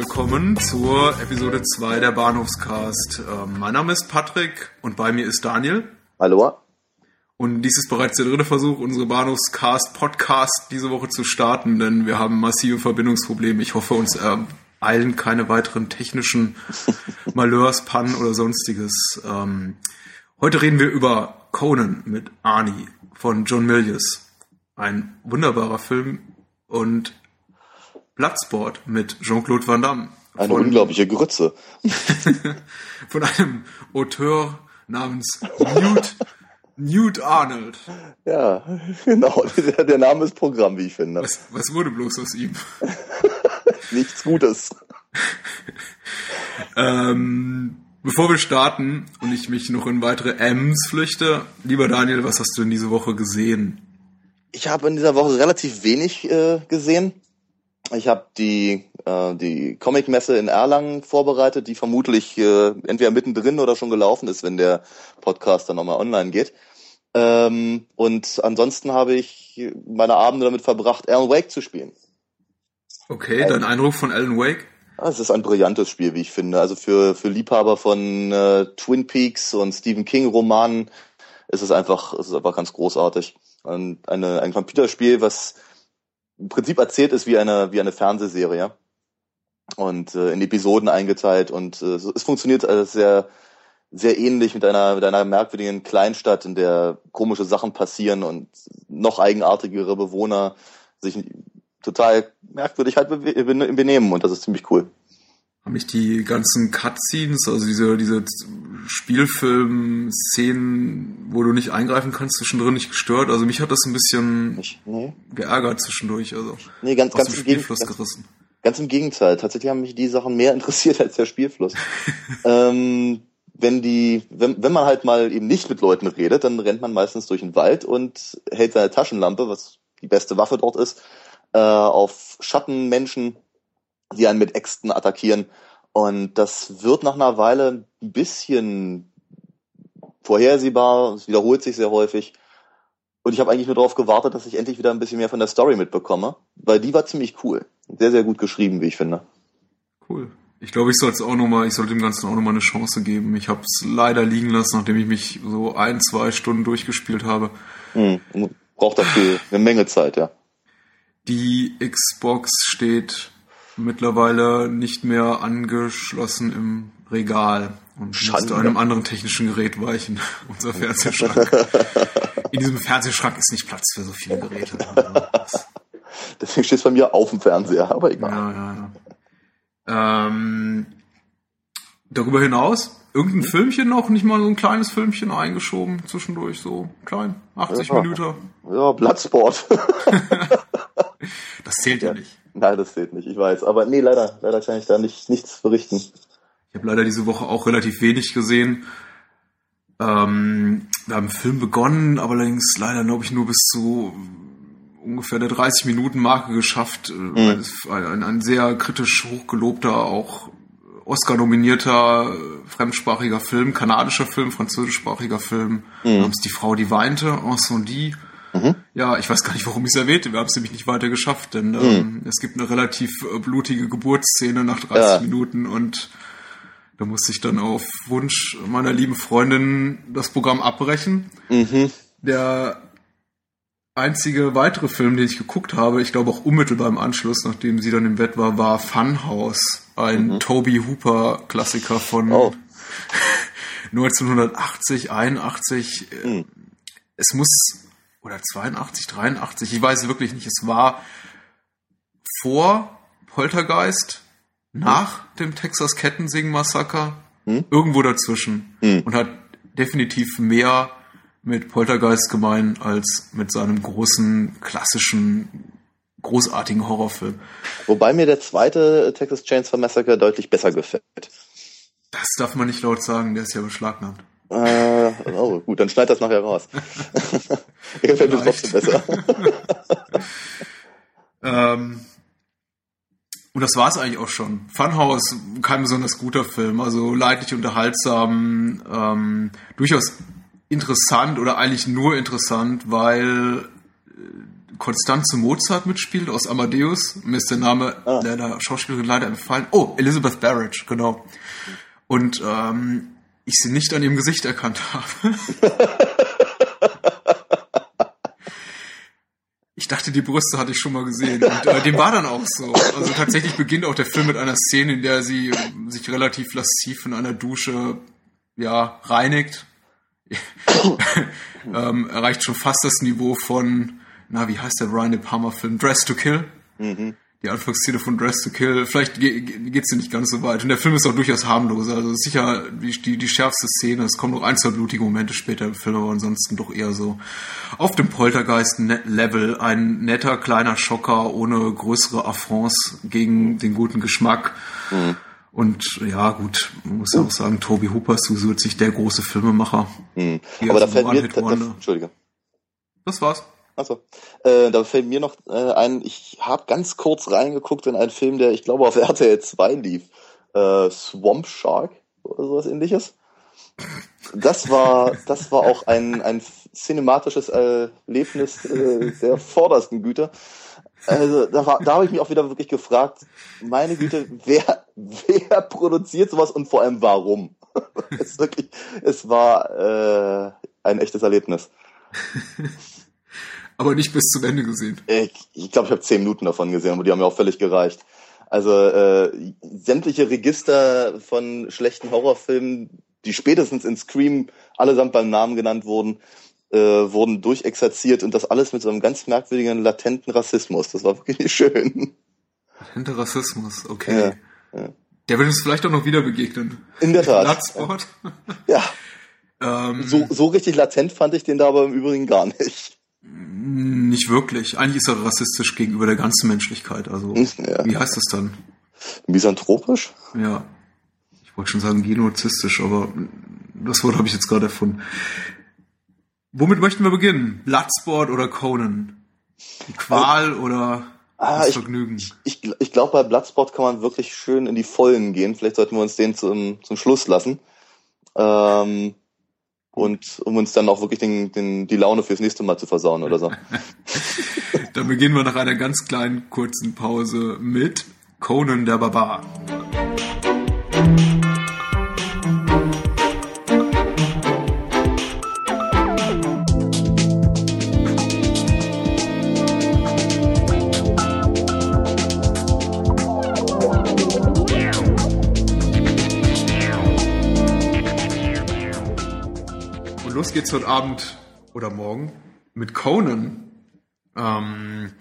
Willkommen zur Episode 2 der Bahnhofscast. Ähm, mein Name ist Patrick und bei mir ist Daniel. Hallo. Und dies ist bereits der dritte Versuch, unsere Bahnhofscast Podcast diese Woche zu starten, denn wir haben massive Verbindungsprobleme. Ich hoffe, uns ereilen keine weiteren technischen Malheurs, Pannen oder sonstiges. Ähm, heute reden wir über Conan mit Arnie von John Milius. Ein wunderbarer Film und Bloodsport mit Jean-Claude Van Damme. Eine unglaubliche Grütze. von einem Auteur namens Newt, Newt Arnold. Ja, genau. Der, der Name ist Programm, wie ich finde. Was, was wurde bloß aus ihm? Nichts Gutes. ähm, bevor wir starten und ich mich noch in weitere M's flüchte, lieber Daniel, was hast du in dieser Woche gesehen? Ich habe in dieser Woche relativ wenig äh, gesehen. Ich habe die, äh, die Comic-Messe in Erlangen vorbereitet, die vermutlich äh, entweder mittendrin oder schon gelaufen ist, wenn der Podcast dann nochmal online geht. Ähm, und ansonsten habe ich meine Abende damit verbracht, Alan Wake zu spielen. Okay, dein Eindruck von Alan Wake? Es ist ein brillantes Spiel, wie ich finde. Also für, für Liebhaber von äh, Twin Peaks und Stephen King Romanen ist es einfach, ist es einfach ganz großartig. Und eine, ein Computerspiel, was im Prinzip erzählt ist wie eine, wie eine Fernsehserie. Und äh, in Episoden eingeteilt und äh, es funktioniert alles sehr, sehr ähnlich mit einer, mit einer merkwürdigen Kleinstadt, in der komische Sachen passieren und noch eigenartigere Bewohner sich total merkwürdig halt benehmen und das ist ziemlich cool. Haben mich die ganzen Cutscenes, also diese, diese Spielfilm-Szenen, wo du nicht eingreifen kannst, zwischendrin nicht gestört. Also mich hat das ein bisschen nicht, nee. geärgert zwischendurch. Also nee, ganz, ganz, im Spielfluss ganz, gerissen. Ganz im Gegenteil. Tatsächlich haben mich die Sachen mehr interessiert als der Spielfluss. ähm, wenn die, wenn, wenn man halt mal eben nicht mit Leuten redet, dann rennt man meistens durch den Wald und hält seine Taschenlampe, was die beste Waffe dort ist, äh, auf Schattenmenschen, die einen mit Äxten attackieren. Und das wird nach einer Weile ein bisschen vorhersehbar, es wiederholt sich sehr häufig. Und ich habe eigentlich nur darauf gewartet, dass ich endlich wieder ein bisschen mehr von der Story mitbekomme, weil die war ziemlich cool. Sehr, sehr gut geschrieben, wie ich finde. Cool. Ich glaube, ich sollte es auch noch mal, ich sollte dem Ganzen auch noch mal eine Chance geben. Ich habe es leider liegen lassen, nachdem ich mich so ein, zwei Stunden durchgespielt habe. Hm, braucht dafür eine Menge Zeit, ja. Die Xbox steht mittlerweile nicht mehr angeschlossen im Regal und Schande. musste einem anderen technischen Gerät weichen. Unser Fernsehschrank. In diesem Fernsehschrank ist nicht Platz für so viele Geräte. Also Deswegen steht es bei mir auf dem Fernseher, aber egal. Ja, ja, ja. Ähm, darüber hinaus, irgendein hm? Filmchen noch, nicht mal so ein kleines Filmchen eingeschoben zwischendurch, so klein, 80 ja, Minuten. Ja, Bloodsport. das zählt ja nicht. Nein, das zählt nicht, ich weiß. Aber nee, leider, leider kann ich da nicht, nichts berichten. Ich habe leider diese Woche auch relativ wenig gesehen. Ähm, wir haben einen Film begonnen, aber allerdings leider, glaube ich, nur bis zu ungefähr der 30-Minuten-Marke geschafft. Mhm. Ein, ein, sehr kritisch hochgelobter, auch Oscar-nominierter fremdsprachiger Film, kanadischer Film, französischsprachiger Film, mhm. namens Die Frau, die weinte, Incendie. Mhm. Ja, ich weiß gar nicht, warum ich es erwähnte. Wir haben es nämlich nicht weiter geschafft, denn mhm. ähm, es gibt eine relativ äh, blutige Geburtsszene nach 30 ja. Minuten und da musste ich dann auf Wunsch meiner lieben Freundin das Programm abbrechen. Mhm. Der einzige weitere Film, den ich geguckt habe, ich glaube auch unmittelbar im Anschluss, nachdem sie dann im Bett war, war Funhouse, ein mhm. Toby Hooper Klassiker von oh. 1980, 81. Mhm. Es muss oder 82, 83, ich weiß wirklich nicht. Es war vor Poltergeist, nach hm. dem Texas Kettensing-Massaker, hm? irgendwo dazwischen hm. und hat definitiv mehr mit Poltergeist gemein als mit seinem großen, klassischen, großartigen Horrorfilm. Wobei mir der zweite Texas Chainsaw Massacre deutlich besser gefällt. Das darf man nicht laut sagen, der ist ja beschlagnahmt. Äh, oh, gut, dann schneid das nachher raus. mir gefällt mir trotzdem besser. ähm, und das war es eigentlich auch schon. Funhouse, kein besonders guter Film, also leidlich unterhaltsam, ähm, durchaus interessant oder eigentlich nur interessant, weil äh, Konstanze Mozart mitspielt aus Amadeus. Mir ist der Name ah. der Schauspielerin leider entfallen. Oh, Elizabeth Barrett, genau. Und ähm, ich sie nicht an ihrem Gesicht erkannt habe. ich dachte, die Brüste hatte ich schon mal gesehen. Und äh, dem war dann auch so. Also tatsächlich beginnt auch der Film mit einer Szene, in der sie sich relativ lasziv in einer Dusche ja, reinigt. ähm, erreicht schon fast das Niveau von, na, wie heißt der Brian De Palmer Film? Dress to Kill. Mhm die Anfangsszene von Dress to Kill, vielleicht geht sie nicht ganz so weit. Und der Film ist auch durchaus harmlos. Also sicher die, die, die schärfste Szene. Es kommen noch ein, zwei blutige Momente später im Film, aber ansonsten doch eher so auf dem Poltergeist-Level. Ein netter kleiner Schocker ohne größere Affronts gegen den guten Geschmack. Mhm. Und ja, gut, man muss ja auch sagen, Toby Hooper ist sowieso sich der große Filmemacher. Mhm. Aber da fällt mir, da, da, Entschuldige. Das war's. Achso. Äh, da fällt mir noch äh, ein, ich habe ganz kurz reingeguckt in einen Film, der ich glaube auf RTL 2 lief. Äh, Swamp Shark oder sowas ähnliches. Das war, das war auch ein, ein cinematisches Erlebnis äh, der vordersten Güte. Also da, da habe ich mich auch wieder wirklich gefragt, meine Güte, wer, wer produziert sowas und vor allem warum? es, wirklich, es war äh, ein echtes Erlebnis aber nicht bis zum Ende gesehen. Ich glaube, ich, glaub, ich habe zehn Minuten davon gesehen, aber die haben mir auch völlig gereicht. Also äh, sämtliche Register von schlechten Horrorfilmen, die spätestens in Scream allesamt beim Namen genannt wurden, äh, wurden durchexerziert und das alles mit so einem ganz merkwürdigen latenten Rassismus. Das war wirklich schön. Latenter Rassismus, okay. Ja, ja. Der wird uns vielleicht auch noch wieder begegnen. In der Tat. Bloodsport. Ja. ähm, so, so richtig latent fand ich den da aber im Übrigen gar nicht. Nicht wirklich. Eigentlich ist er rassistisch gegenüber der ganzen Menschlichkeit. Also, ja. wie heißt das dann? Misanthropisch? Ja. Ich wollte schon sagen genozistisch, aber das Wort habe ich jetzt gerade erfunden. Womit möchten wir beginnen? Bloodsport oder Conan? Die Qual äh, oder ah, das ich, Vergnügen? Ich, ich, ich glaube, bei Bloodsport kann man wirklich schön in die Vollen gehen. Vielleicht sollten wir uns den zum, zum Schluss lassen. Ähm, und um uns dann auch wirklich den, den, die Laune fürs nächste Mal zu versauen oder so. dann beginnen wir nach einer ganz kleinen kurzen Pause mit Conan der Barbar. Los geht's heute Abend oder morgen mit Conan. Ähm,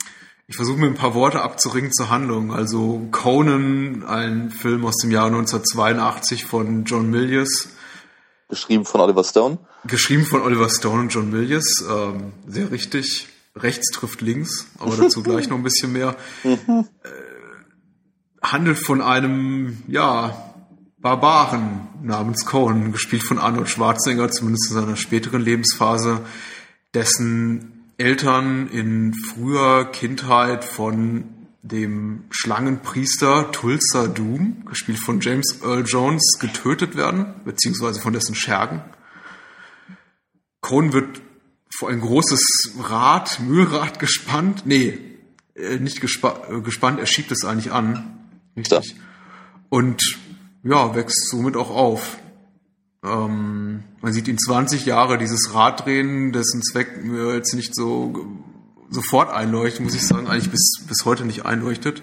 ich versuche mir ein paar Worte abzuringen zur Handlung. Also Conan, ein Film aus dem Jahr 1982 von John Milius. Geschrieben von Oliver Stone. Geschrieben von Oliver Stone und John Milius. Ähm, sehr richtig. Rechts trifft links, aber dazu gleich noch ein bisschen mehr. Mhm. Äh, handelt von einem, ja, Barbaren namens Cohen, gespielt von Arnold Schwarzenegger, zumindest in seiner späteren Lebensphase, dessen Eltern in früher Kindheit von dem Schlangenpriester Tulsa Doom, gespielt von James Earl Jones, getötet werden, beziehungsweise von dessen Schergen. Cohen wird vor ein großes Rad, Mühlrad gespannt. Nee, äh, nicht gespa äh, gespannt, er schiebt es eigentlich an. Richtig. Und ja, wächst somit auch auf. Ähm, man sieht ihn 20 Jahre dieses Rad drehen, dessen Zweck mir jetzt nicht so sofort einleuchtet, muss ich sagen, eigentlich bis, bis heute nicht einleuchtet.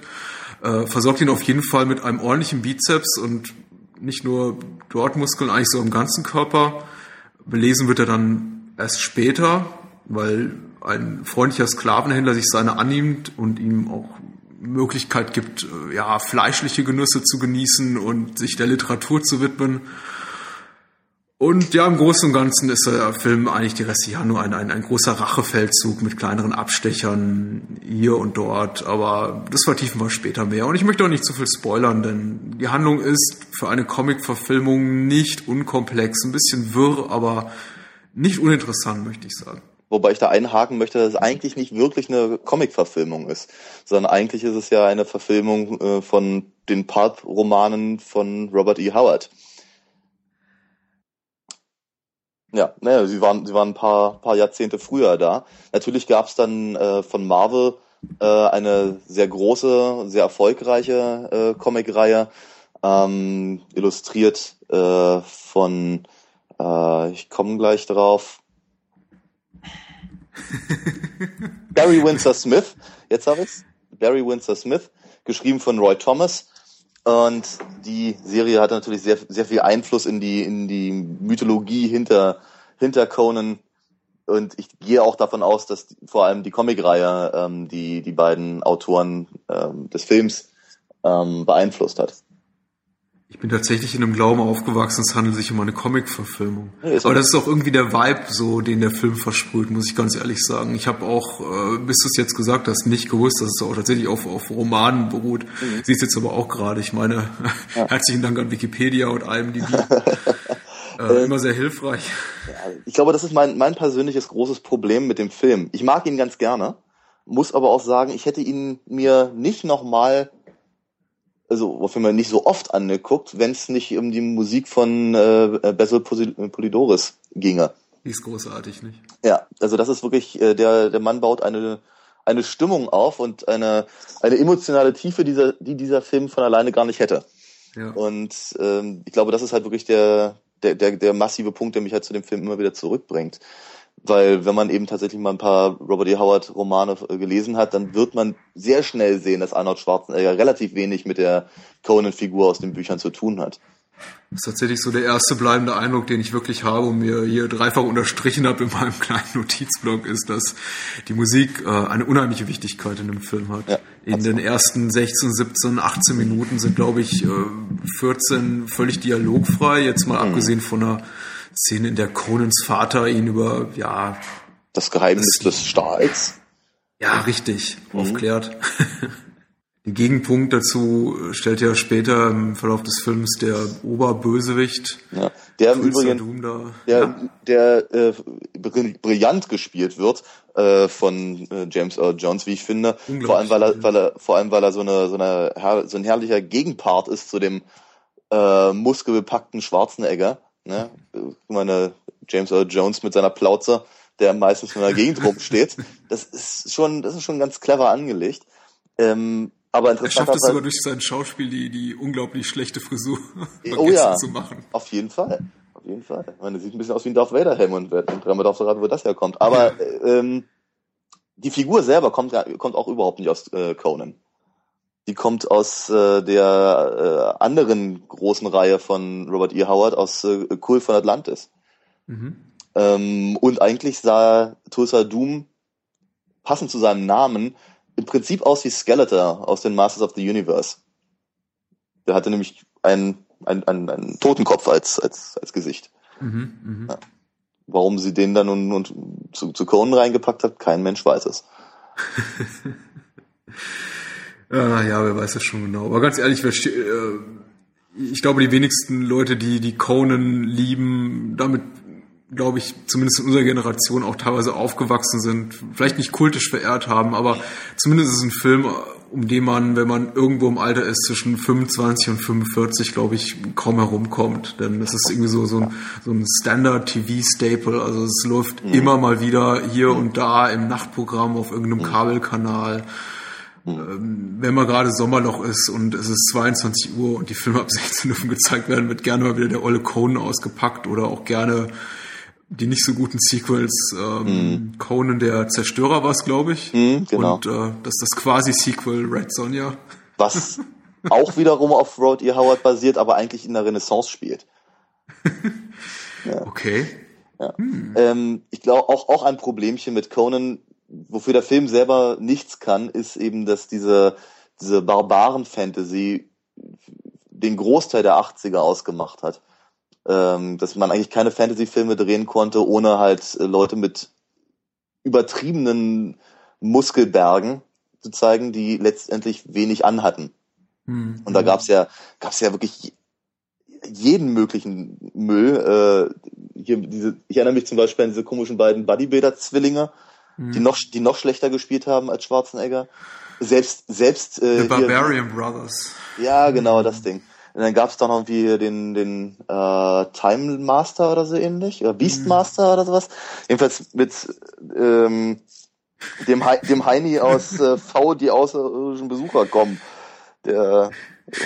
Äh, versorgt ihn auf jeden Fall mit einem ordentlichen Bizeps und nicht nur dort Muskeln, eigentlich so im ganzen Körper. Belesen wird er dann erst später, weil ein freundlicher Sklavenhändler sich seine annimmt und ihm auch Möglichkeit gibt, äh, ja, fleischliche Genüsse zu genießen und sich der Literatur zu widmen. Und ja, im Großen und Ganzen ist der Film eigentlich die restliche Jahr nur ein, ein, ein großer Rachefeldzug mit kleineren Abstechern hier und dort. Aber das vertiefen wir später mehr. Und ich möchte auch nicht zu viel spoilern, denn die Handlung ist für eine Comic-Verfilmung nicht unkomplex, ein bisschen wirr, aber nicht uninteressant, möchte ich sagen. Wobei ich da einhaken möchte, dass es eigentlich nicht wirklich eine Comic-Verfilmung ist, sondern eigentlich ist es ja eine Verfilmung äh, von den Pulp-Romanen von Robert E. Howard. Ja, naja, sie waren, sie waren ein paar, paar Jahrzehnte früher da. Natürlich gab es dann äh, von Marvel äh, eine sehr große, sehr erfolgreiche äh, Comicreihe, ähm, illustriert äh, von, äh, ich komme gleich drauf, Barry Windsor Smith, jetzt habe ich's. Barry Windsor Smith, geschrieben von Roy Thomas. Und die Serie hat natürlich sehr, sehr viel Einfluss in die, in die Mythologie hinter, hinter Conan. Und ich gehe auch davon aus, dass vor allem die Comicreihe ähm, die, die beiden Autoren ähm, des Films ähm, beeinflusst hat. Ich bin tatsächlich in einem Glauben aufgewachsen, es handelt sich um eine Comic-Verfilmung. Ja, Aber das ist auch irgendwie der Vibe, so den der Film versprüht, muss ich ganz ehrlich sagen. Ich habe auch, äh, bis du es jetzt gesagt hast, nicht gewusst, dass es auch tatsächlich auf, auf Romanen beruht. Mhm. Siehst jetzt aber auch gerade. Ich meine, ja. herzlichen Dank an Wikipedia und allem, die äh, immer sehr hilfreich. Ja, ich glaube, das ist mein, mein persönliches großes Problem mit dem Film. Ich mag ihn ganz gerne, muss aber auch sagen, ich hätte ihn mir nicht nochmal also wofür man nicht so oft angeguckt, wenn es nicht um die Musik von äh, Basil Polidoris ginge. Die ist großartig, nicht? Ja, also das ist wirklich, äh, der, der Mann baut eine, eine Stimmung auf und eine, eine emotionale Tiefe, dieser, die dieser Film von alleine gar nicht hätte. Ja. Und ähm, ich glaube, das ist halt wirklich der, der, der, der massive Punkt, der mich halt zu dem Film immer wieder zurückbringt weil wenn man eben tatsächlich mal ein paar Robert E. Howard Romane äh, gelesen hat, dann wird man sehr schnell sehen, dass Arnold Schwarzenegger relativ wenig mit der Conan-Figur aus den Büchern zu tun hat. Das ist tatsächlich so der erste bleibende Eindruck, den ich wirklich habe und mir hier dreifach unterstrichen habe in meinem kleinen Notizblock, ist, dass die Musik äh, eine unheimliche Wichtigkeit in dem Film hat. Ja, in den ersten 16, 17, 18 Minuten sind, glaube ich, äh, 14 völlig dialogfrei, jetzt mal mhm. abgesehen von einer Szene, in der Conans Vater ihn über, ja. Das Geheimnis das, des Stahls. Ja, richtig, mhm. aufklärt. Den Gegenpunkt dazu stellt ja später im Verlauf des Films der Oberbösewicht. Ja, der im Übrigen, da, der, ja. der äh, brillant gespielt wird äh, von äh, James Earl Jones, wie ich finde. Vor allem, weil er, weil er, vor allem, weil er so eine, so eine, so ein herrlicher Gegenpart ist zu dem äh, muskelbepackten Schwarzenegger. Ne? Ich meine, James Earl Jones mit seiner Plauze, der meistens in der Gegend rumsteht. Das ist schon, das ist schon ganz clever angelegt. Ähm, aber interessant. Er schafft es sogar durch sein Schauspiel, die, die unglaublich schlechte Frisur oh ja, zu machen. Auf jeden Fall. Auf jeden Fall. Ich meine, sieht ein bisschen aus wie ein Darth Vader Helm und dreimal darfst du raten, wo das herkommt. Aber ja. ähm, die Figur selber kommt, kommt auch überhaupt nicht aus äh, Conan. Die kommt aus äh, der äh, anderen großen Reihe von Robert E. Howard, aus äh, Cool von Atlantis. Mhm. Ähm, und eigentlich sah Tulsa Doom, passend zu seinem Namen, im Prinzip aus wie Skeletor aus den Masters of the Universe. Der hatte nämlich einen, einen, einen, einen Totenkopf als, als, als Gesicht. Mhm, mh. ja. Warum sie den dann nun, nun zu, zu Conan reingepackt hat, kein Mensch weiß es. Ah, ja, wer weiß das schon genau. Aber ganz ehrlich, äh, ich glaube, die wenigsten Leute, die die Conan lieben, damit glaube ich, zumindest in unserer Generation auch teilweise aufgewachsen sind, vielleicht nicht kultisch verehrt haben, aber zumindest ist es ein Film, um den man, wenn man irgendwo im Alter ist, zwischen 25 und 45, glaube ich, kaum herumkommt. Denn es ist irgendwie so, so ein, so ein Standard-TV-Staple. Also es läuft mhm. immer mal wieder hier und da im Nachtprogramm auf irgendeinem mhm. Kabelkanal. Ähm, wenn mal gerade Sommerloch ist und es ist 22 Uhr und die Filme ab 16 dürfen gezeigt werden, wird gerne mal wieder der olle Conan ausgepackt oder auch gerne die nicht so guten Sequels. Ähm, mm. Conan der Zerstörer war es, glaube ich. Mm, genau. Und äh, das ist das quasi Sequel Red Sonja. Was auch wiederum auf Road E. Howard basiert, aber eigentlich in der Renaissance spielt. ja. Okay. Ja. Hm. Ähm, ich glaube auch, auch ein Problemchen mit Conan wofür der Film selber nichts kann, ist eben, dass diese, diese Barbaren-Fantasy den Großteil der 80er ausgemacht hat. Ähm, dass man eigentlich keine Fantasy-Filme drehen konnte, ohne halt äh, Leute mit übertriebenen Muskelbergen zu zeigen, die letztendlich wenig anhatten. Mhm. Und da gab's ja, gab's ja wirklich jeden möglichen Müll. Äh, hier diese, ich erinnere mich zum Beispiel an diese komischen beiden Bodybuilder-Zwillinge, mhm. die noch die noch schlechter gespielt haben als Schwarzenegger. Selbst selbst äh, The Barbarian hier, Brothers. Ja, genau das Ding. Und dann gab es doch noch wie den, den äh, Time Master oder so ähnlich, oder Beastmaster mhm. oder sowas. Jedenfalls mit ähm, dem, He dem Heini aus äh, V, die außerirdischen Besucher kommen. Der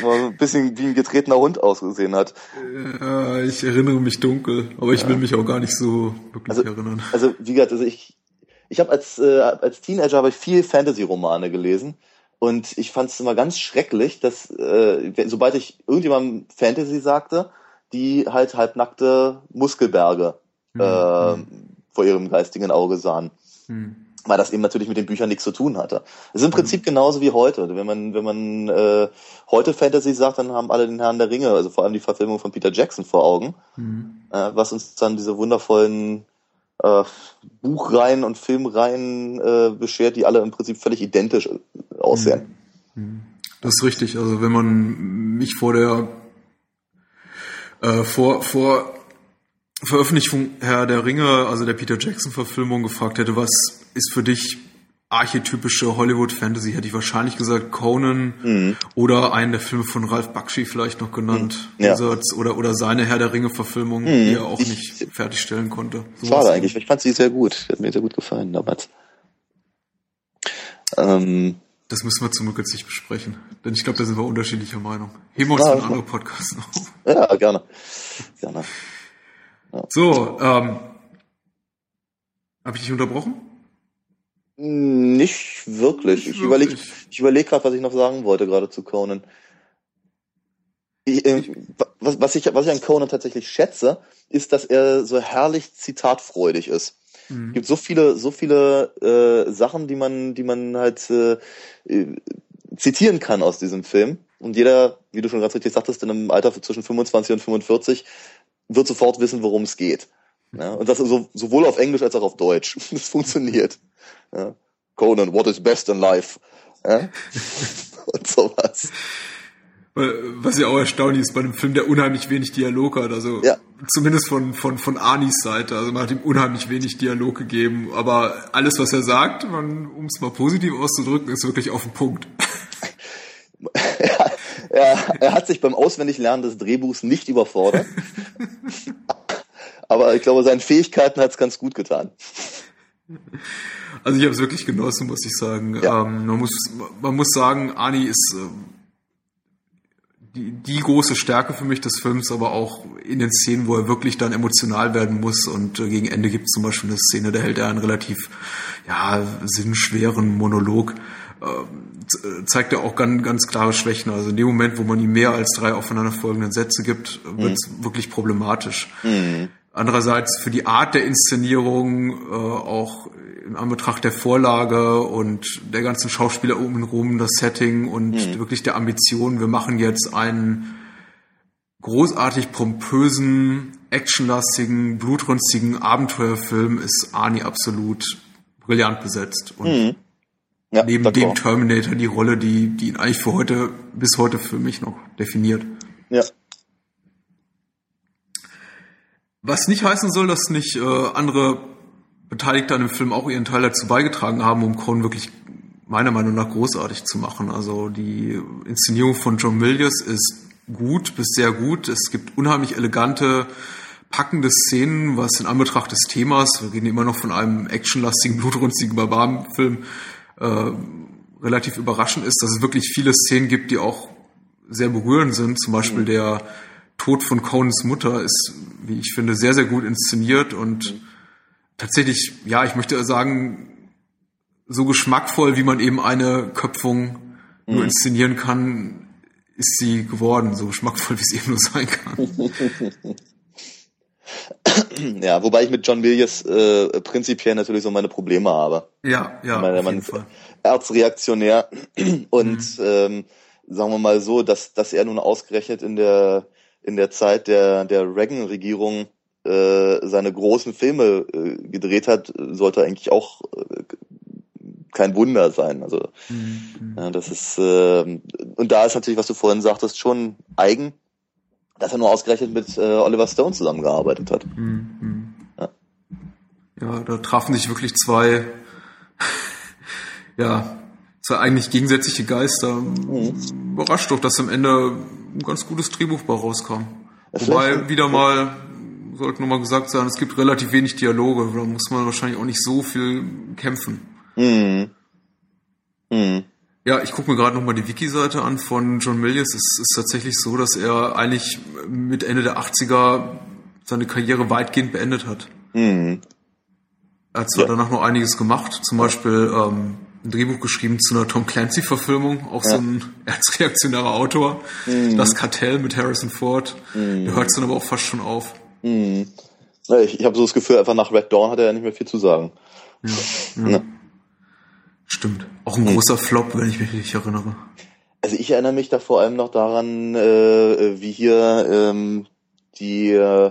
immer ein bisschen wie ein getretener Hund ausgesehen hat. Ja, ich erinnere mich dunkel, aber ich ja. will mich auch gar nicht so wirklich also, erinnern. Also wie gesagt, also ich, ich habe als, äh, als Teenager habe ich viel Fantasy-Romane gelesen und ich fand es immer ganz schrecklich, dass äh, sobald ich irgendjemandem Fantasy sagte, die halt halbnackte Muskelberge mhm. äh, vor ihrem geistigen Auge sahen. Mhm weil das eben natürlich mit den Büchern nichts zu tun hatte. Es ist im Prinzip genauso wie heute. Wenn man, wenn man äh, heute Fantasy sagt, dann haben alle den Herrn der Ringe, also vor allem die Verfilmung von Peter Jackson vor Augen, mhm. äh, was uns dann diese wundervollen äh, Buchreihen und Filmreihen äh, beschert, die alle im Prinzip völlig identisch aussehen. Mhm. mhm. Das ist richtig. Also wenn man mich vor der äh, vor vor Veröffentlichung Herr der Ringe, also der Peter Jackson-Verfilmung, gefragt hätte, was ist für dich archetypische Hollywood-Fantasy, hätte ich wahrscheinlich gesagt Conan mhm. oder einen der Filme von Ralph Bakshi vielleicht noch genannt, mhm. ja. oder, oder seine Herr der Ringe-Verfilmung, mhm. die er auch ich, nicht fertigstellen konnte. So schade eigentlich, ich fand sie sehr gut, hat mir sehr gut gefallen damals. Ähm, das müssen wir zum Glück jetzt nicht besprechen, denn ich glaube, da sind wir unterschiedlicher Meinung. Heben wir uns ja, einen anderen Podcast auf. Ja, gerne. gerne. Ja. So, ähm, habe ich dich unterbrochen? Nicht wirklich. Nicht ich überlege ich überleg gerade, was ich noch sagen wollte, gerade zu Conan. Ich, äh, was, was, ich, was ich an Conan tatsächlich schätze, ist, dass er so herrlich zitatfreudig ist. Mhm. Es gibt so viele, so viele äh, Sachen, die man, die man halt äh, äh zitieren kann aus diesem Film. Und jeder, wie du schon ganz richtig sagtest, in einem Alter zwischen 25 und 45 wird sofort wissen, worum es geht. Ja, und das so, sowohl auf Englisch als auch auf Deutsch. Das funktioniert. Ja. Conan, what is best in life? Ja? und sowas. Was ja auch erstaunlich ist bei einem Film, der unheimlich wenig Dialog hat. Also ja. zumindest von, von, von Anis Seite. Also man hat ihm unheimlich wenig Dialog gegeben. Aber alles, was er sagt, um es mal positiv auszudrücken, ist wirklich auf den Punkt. er, er hat sich beim Auswendiglernen des Drehbuchs nicht überfordert. Aber ich glaube, seinen Fähigkeiten hat es ganz gut getan. Also ich habe es wirklich genossen, muss ich sagen. Ja. Ähm, man, muss, man muss sagen, Ani ist äh, die, die große Stärke für mich des Films, aber auch in den Szenen, wo er wirklich dann emotional werden muss. Und äh, gegen Ende gibt es zum Beispiel eine Szene, da hält er einen relativ ja, sinnschweren Monolog. Äh, zeigt er auch ganz, ganz klare Schwächen. Also in dem Moment, wo man ihm mehr als drei aufeinanderfolgenden Sätze gibt, wird es mhm. wirklich problematisch. Mhm. Andererseits für die Art der Inszenierung, äh, auch in Anbetracht der Vorlage und der ganzen Schauspieler um rum, das Setting und mhm. wirklich der Ambition, wir machen jetzt einen großartig pompösen, actionlastigen, blutrünstigen Abenteuerfilm, ist Arnie absolut brillant besetzt. Und mhm. ja, neben dem Terminator die Rolle, die, die ihn eigentlich für heute, bis heute für mich noch definiert. Ja, was nicht heißen soll, dass nicht äh, andere Beteiligte an dem Film auch ihren Teil dazu beigetragen haben, um Conan wirklich meiner Meinung nach großartig zu machen. Also die Inszenierung von John Milius ist gut bis sehr gut. Es gibt unheimlich elegante, packende Szenen, was in Anbetracht des Themas, wir reden immer noch von einem actionlastigen, blutrünstigen Barbarenfilm, äh, relativ überraschend ist, dass es wirklich viele Szenen gibt, die auch sehr berührend sind. Zum Beispiel mhm. der Tod von Conans Mutter ist, wie ich finde, sehr, sehr gut inszeniert und mhm. tatsächlich, ja, ich möchte sagen, so geschmackvoll, wie man eben eine Köpfung mhm. nur inszenieren kann, ist sie geworden, so geschmackvoll, wie es eben nur sein kann. Ja, wobei ich mit John Milius äh, prinzipiell natürlich so meine Probleme habe. Ja, ja. Meine, man ist erzreaktionär und mhm. ähm, sagen wir mal so, dass, dass er nun ausgerechnet in der in der Zeit der, der Reagan-Regierung äh, seine großen Filme äh, gedreht hat, sollte eigentlich auch äh, kein Wunder sein. Also mhm. ja, das ist äh, und da ist natürlich, was du vorhin sagtest, schon eigen, dass er nur ausgerechnet mit äh, Oliver Stone zusammengearbeitet hat. Mhm. Ja. ja, da trafen sich wirklich zwei, ja, zwei eigentlich gegensätzliche Geister. Mhm. Überrascht doch, dass am Ende ein ganz gutes Drehbuch bei rauskam. Ja, Wobei wieder mal, sollte nochmal gesagt sein, es gibt relativ wenig Dialoge, da muss man wahrscheinlich auch nicht so viel kämpfen. Mhm. Mhm. Ja, ich gucke mir gerade nochmal die Wiki-Seite an von John Milius. Es ist tatsächlich so, dass er eigentlich mit Ende der 80er seine Karriere weitgehend beendet hat. Mhm. Er hat zwar ja. danach noch einiges gemacht, zum Beispiel ähm, ein Drehbuch geschrieben zu einer Tom Clancy-Verfilmung, auch ja. so ein erzreaktionärer Autor. Mhm. Das Kartell mit Harrison Ford. Mhm. Da hört es dann aber auch fast schon auf. Mhm. Ich, ich habe so das Gefühl, einfach nach Red Dawn hat er ja nicht mehr viel zu sagen. Ja, ja. Stimmt. Auch ein großer Flop, wenn ich mich richtig erinnere. Also ich erinnere mich da vor allem noch daran, äh, wie hier ähm, die äh,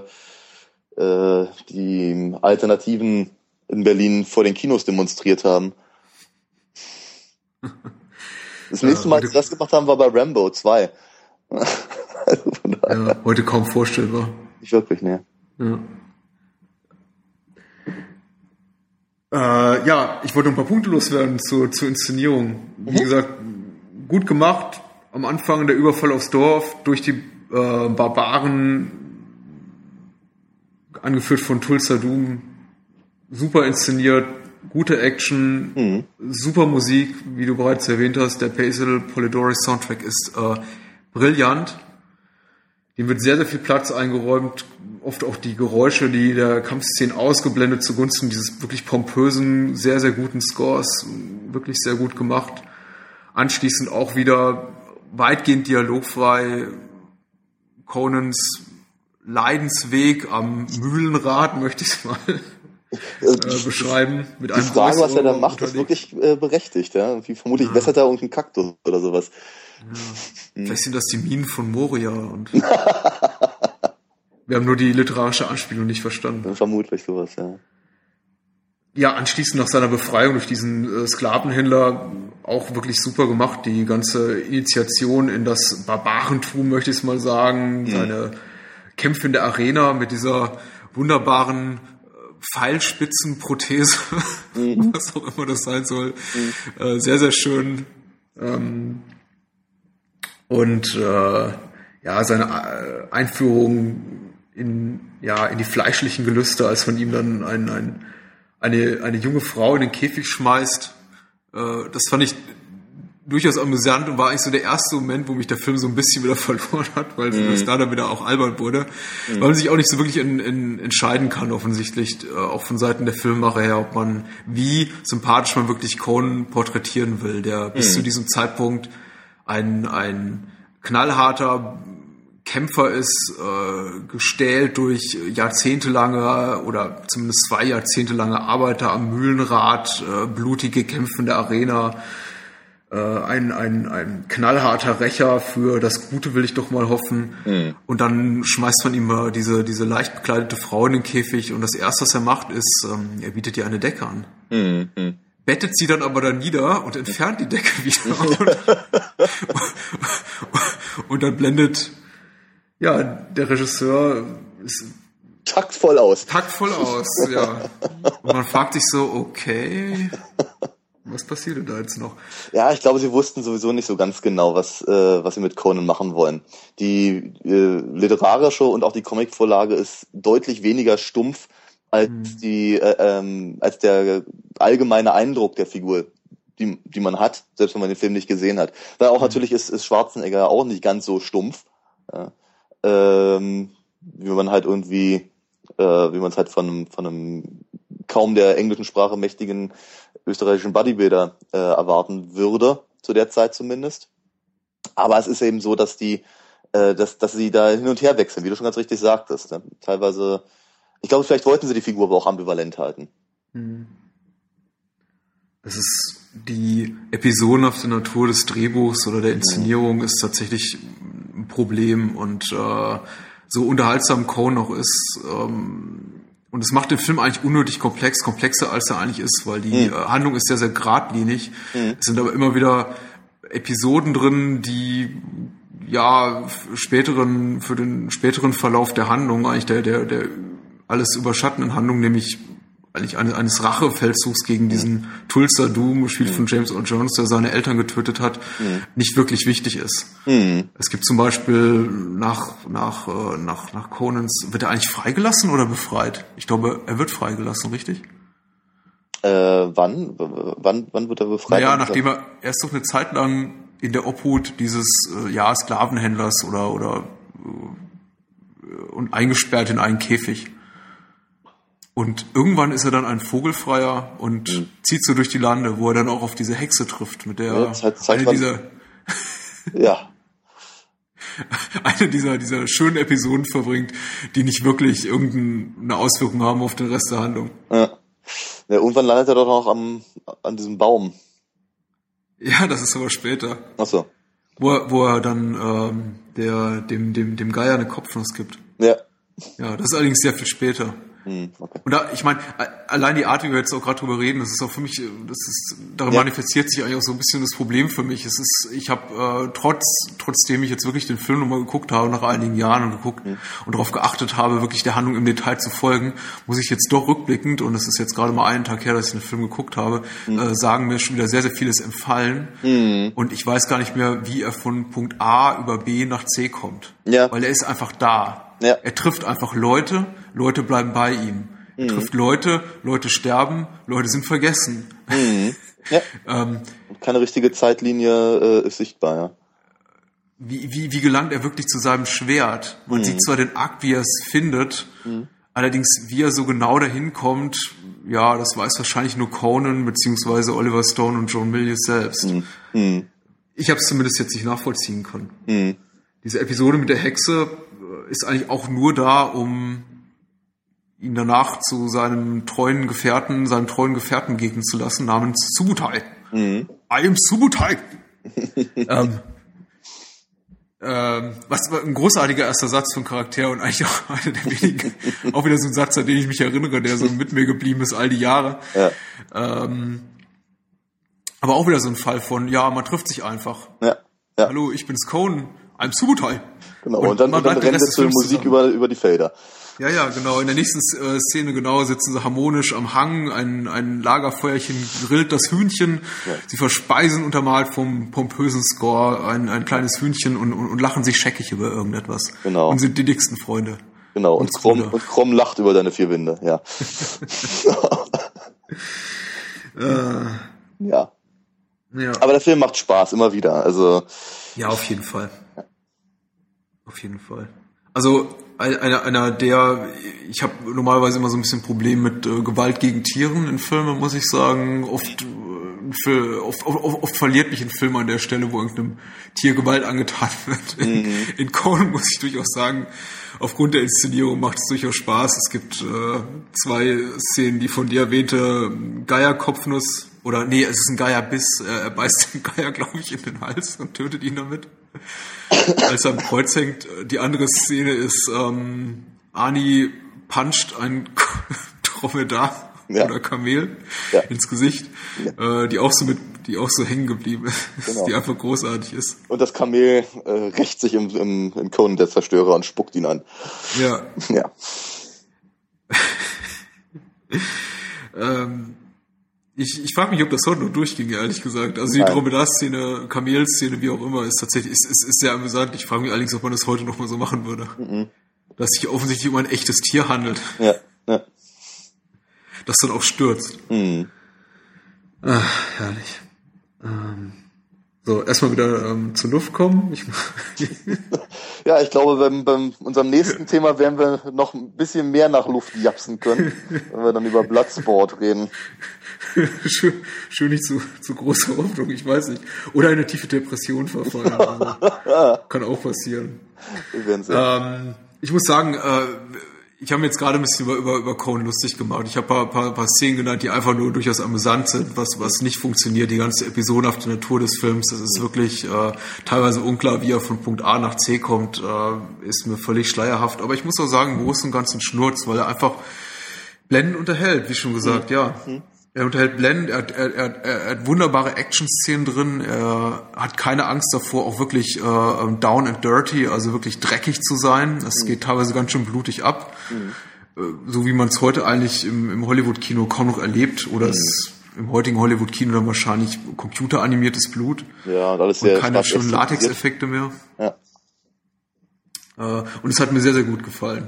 die Alternativen in Berlin vor den Kinos demonstriert haben. Das nächste Mal, als sie das gemacht haben, war bei Rambo 2. also ja, heute kaum vorstellbar. Nicht wirklich, ne. Ja. Äh, ja, ich wollte ein paar Punkte loswerden zur, zur Inszenierung. Wie mhm. gesagt, gut gemacht. Am Anfang der Überfall aufs Dorf durch die äh, Barbaren, angeführt von Tulsa Doom. Super inszeniert, gute Action, mhm. super Musik, wie du bereits erwähnt hast. Der Basil Polidori Soundtrack ist äh, brillant. Dem wird sehr, sehr viel Platz eingeräumt. Oft auch die Geräusche, die der Kampfszenen ausgeblendet zugunsten dieses wirklich pompösen, sehr, sehr guten Scores. Wirklich sehr gut gemacht. Anschließend auch wieder weitgehend dialogfrei. Conans Leidensweg am Mühlenrad, möchte ich es mal äh, beschreiben. Mit die Frage, was er da macht, ist wirklich äh, berechtigt. Ja? Wie vermutlich ja. wässert er irgendein Kaktus oder sowas. Ja. Hm. Vielleicht sind das die Minen von Moria und wir haben nur die literarische Anspielung nicht verstanden. Vermutlich sowas, ja. Ja, anschließend nach seiner Befreiung durch diesen äh, Sklavenhändler auch wirklich super gemacht. Die ganze Initiation in das Barbarentum, möchte ich es mal sagen. Mhm. Seine Kämpfe in der Arena mit dieser wunderbaren Pfeilspitzenprothese, mhm. was auch immer das sein soll. Mhm. Äh, sehr, sehr schön. Ähm, und äh, ja, seine äh, Einführung in, ja, in die fleischlichen Gelüste, als von ihm dann ein, ein, eine, eine junge Frau in den Käfig schmeißt. Äh, das fand ich durchaus amüsant und war eigentlich so der erste Moment, wo mich der Film so ein bisschen wieder verloren hat, weil mhm. es da dann wieder auch albern wurde, mhm. weil man sich auch nicht so wirklich in, in, entscheiden kann, offensichtlich, äh, auch von Seiten der Filmmacher her, ob man, wie sympathisch man wirklich Conan porträtieren will, der bis mhm. zu diesem Zeitpunkt ein, ein knallharter Kämpfer ist, äh, gestählt durch jahrzehntelange oder zumindest zwei jahrzehntelange Arbeiter am Mühlenrad, äh, blutige Kämpfe in der Arena, äh, ein, ein, ein knallharter Rächer für das Gute will ich doch mal hoffen. Mhm. Und dann schmeißt man ihm mal diese, diese leicht bekleidete Frau in den Käfig und das erste, was er macht, ist, ähm, er bietet ihr eine Decke an. Mhm. Bettet sie dann aber da nieder und entfernt die Decke wieder. und, und dann blendet, ja, der Regisseur ist taktvoll aus. Taktvoll aus, ja. Und man fragt sich so, okay, was passiert denn da jetzt noch? Ja, ich glaube, sie wussten sowieso nicht so ganz genau, was, äh, was sie mit Conan machen wollen. Die äh, literarische und auch die Comicvorlage ist deutlich weniger stumpf als hm. die äh, ähm, als der allgemeine Eindruck der Figur, die, die man hat, selbst wenn man den Film nicht gesehen hat. Weil auch hm. natürlich ist, ist Schwarzenegger auch nicht ganz so stumpf, ja. ähm, wie man halt irgendwie, äh, wie man es halt von von einem kaum der englischen Sprache mächtigen österreichischen Bodybuilder äh, erwarten würde, zu der Zeit zumindest. Aber es ist eben so, dass die, äh, dass, dass sie da hin und her wechseln, wie du schon ganz richtig sagtest. Ne? Teilweise, ich glaube, vielleicht wollten sie die Figur aber auch ambivalent halten. Mhm. Es ist die episodenhafte Natur des Drehbuchs oder der Inszenierung mhm. ist tatsächlich ein Problem und äh, so unterhaltsam Cohn noch ist, ähm, und es macht den Film eigentlich unnötig komplex, komplexer als er eigentlich ist, weil die mhm. Handlung ist sehr, sehr geradlinig. Mhm. Es sind aber immer wieder Episoden drin, die ja späteren, für den späteren Verlauf der Handlung, eigentlich der, der, der alles überschattenden Handlung, nämlich eigentlich eines, eines Rachefeldzugs gegen diesen Tulsa Doom, gespielt von James Earl Jones, der seine Eltern getötet hat, nicht wirklich wichtig ist. Es gibt zum Beispiel nach, nach, äh, nach, nach Conans, wird er eigentlich freigelassen oder befreit? Ich glaube, er wird freigelassen, richtig? Äh, wann? Wann, wann wird er befreit? Naja, nachdem er, er ist doch eine Zeit lang in der Obhut dieses, äh, ja, Sklavenhändlers oder, oder, äh, und eingesperrt in einen Käfig. Und irgendwann ist er dann ein Vogelfreier und zieht so durch die Lande, wo er dann auch auf diese Hexe trifft, mit der Ja, Zeit- Zeit eine dieser, Ja. eine dieser, dieser schönen Episoden verbringt, die nicht wirklich irgendeine Auswirkung haben auf den Rest der Handlung. ja. Ja, irgendwann landet er doch noch am, an diesem Baum. Ja, das ist aber später. Achso. Wo er, wo er dann ähm, der, dem, dem, dem Geier eine Kopfnuss gibt. Ja. Ja, das ist allerdings sehr viel später. Hm, okay. Und da, ich meine, allein die Art, wie wir jetzt auch gerade drüber reden, das ist auch für mich, das ist, darin Ja. manifestiert sich eigentlich auch so ein bisschen das Problem für mich. Es ist, ich habe äh, trotz, trotzdem ich jetzt wirklich den Film nochmal geguckt habe nach einigen Jahren und geguckt Mhm. und darauf geachtet habe, wirklich der Handlung im Detail zu folgen, muss ich jetzt doch rückblickend und es ist jetzt gerade mal einen Tag her, dass ich den Film geguckt habe, Mhm. äh, sagen mir schon wieder sehr sehr vieles empfallen und ich weiß gar nicht mehr, wie er von Punkt A über B nach C kommt, Ja. weil er ist einfach da. Ja. Er trifft einfach Leute, Leute bleiben bei ihm. Er trifft Leute, Leute sterben, Leute sind vergessen. Ja. ähm, keine richtige Zeitlinie äh, ist sichtbar, ja. wie, wie, wie gelangt er wirklich zu seinem Schwert? Man sieht zwar den Akt, wie er es findet, allerdings wie er so genau dahin kommt, ja, das weiß wahrscheinlich nur Conan beziehungsweise Oliver Stone und John Milius selbst. Hm. Ich habe es zumindest jetzt nicht nachvollziehen können. Diese Episode mit der Hexe äh, ist eigentlich auch nur da, um ihn danach zu seinem treuen Gefährten, seinem treuen Gefährten begegnen zu lassen, namens Subutai. I am Subutai. ähm, ähm, was ein großartiger erster Satz von Charakter und eigentlich auch einer der wenigen, auch wieder so ein Satz, an den ich mich erinnere, der so mit mir geblieben ist all die Jahre. Ja. Ähm, aber auch wieder so ein Fall von, ja, man trifft sich einfach. Ja. Ja. Hallo, ich bin's Conan, I'm Subutai. Genau. Und, dann, und dann rennen Rest wir des zur Musik zusammen. über, über die Felder. Ja, ja, genau. In der nächsten äh, Szene genau sitzen sie harmonisch am Hang, ein, ein Lagerfeuerchen grillt das Hühnchen, sie verspeisen untermalt vom pompösen Score ein, ein kleines Hühnchen und, und, und lachen sich scheckig über irgendetwas. Genau. Und sind die dicksten Freunde. Genau. Und, Und Krumm, und Krumm lacht über deine vier Wände, ja. ja. Ja, Aber der Film macht Spaß, immer wieder. Also, ja auf jeden Fall. Auf jeden Fall. Also einer, einer der, ich habe normalerweise immer so ein bisschen Problem mit äh, Gewalt gegen Tieren in Filmen, muss ich sagen. Oft, äh, für, oft, oft, oft verliert mich ein Film an der Stelle, wo irgendeinem Tier Gewalt angetan wird. In, in Conan muss ich durchaus sagen, aufgrund der Inszenierung macht es durchaus Spaß. Es gibt äh, zwei Szenen, die von dir erwähnte Geierkopfnuss oder nee, es ist ein Geierbiss. Er, er beißt den Geier, glaube ich, in den Hals und tötet ihn damit als er am Kreuz hängt. Die andere Szene ist, ähm, Ani puncht ein Dromedar Ja. oder Kamel Ja. ins Gesicht, äh, die auch so mit, die auch so hängen geblieben ist, Genau. die einfach großartig ist. und das Kamel äh, rächt sich im, im, im Conan der Zerstörer und spuckt ihn an. Ja, Ja. ähm, ich, ich frage mich, ob das heute noch durchging, ehrlich gesagt. Also die Nein. Dromedar-Szene, Kamel-Szene, wie auch immer, ist tatsächlich, ist, ist, ist sehr amüsant. Ich frage mich allerdings, ob man das heute noch mal so machen würde. Dass sich offensichtlich um ein echtes Tier handelt, Ja. ja. das dann auch stürzt. Hm. Ach, herrlich. Ähm, so, erstmal wieder ähm, zur Luft kommen. Ich, Ja, ich glaube, beim, beim unserem nächsten Thema werden wir noch ein bisschen mehr nach Luft japsen können, wenn wir dann über Bloodsport reden. Schön, nicht zu, zu große Hoffnung, ich weiß nicht. Oder eine tiefe Depression verfallen. Also, kann auch passieren. Ähm, ich muss sagen, äh, ich habe mir jetzt gerade ein bisschen über, über, über Conan lustig gemacht. Ich habe paar, paar, paar Szenen genannt, die einfach nur durchaus amüsant sind, was, was nicht funktioniert. Die ganze episodenhafte Natur des Films, das ist wirklich äh, teilweise unklar, wie er von Punkt A nach C kommt, äh, ist mir völlig schleierhaft. Aber ich muss auch sagen, im Großen und Ganzen Schnurz, weil er einfach blendend unterhält, wie schon gesagt, ja. Er unterhält blendend, er, hat- er, er, er hat wunderbare Action-Szenen drin, er hat keine Angst davor, auch wirklich äh, down and dirty, also wirklich dreckig zu sein. Es geht teilweise ganz schön blutig ab. äh, so wie man es heute eigentlich im, im Hollywood-Kino kaum noch erlebt oder mhm. es im heutigen Hollywood-Kino dann wahrscheinlich computeranimiertes Blut. Ja, und alles sehr und keine schönen Latex-Effekte mehr. Ja. Äh, und es hat mir sehr, sehr gut gefallen.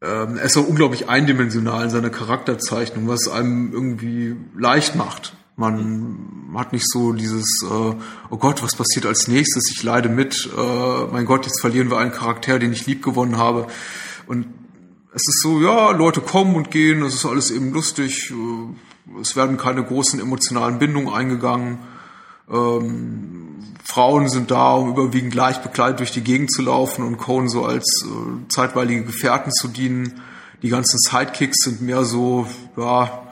Ähm, er ist auch unglaublich eindimensional in seiner Charakterzeichnung, was einem irgendwie leicht macht. Man hat nicht so dieses, äh, oh Gott, was passiert als nächstes? Ich leide mit. Äh, mein Gott, jetzt verlieren wir einen Charakter, den ich lieb gewonnen habe. Und es ist so, ja, Leute kommen und gehen, es ist alles eben lustig. Äh, es werden keine großen emotionalen Bindungen eingegangen. Ähm, Frauen sind da, um überwiegend leicht bekleidet durch die Gegend zu laufen und Cohen so als äh, zeitweilige Gefährten zu dienen. Die ganzen Sidekicks sind mehr so, ja,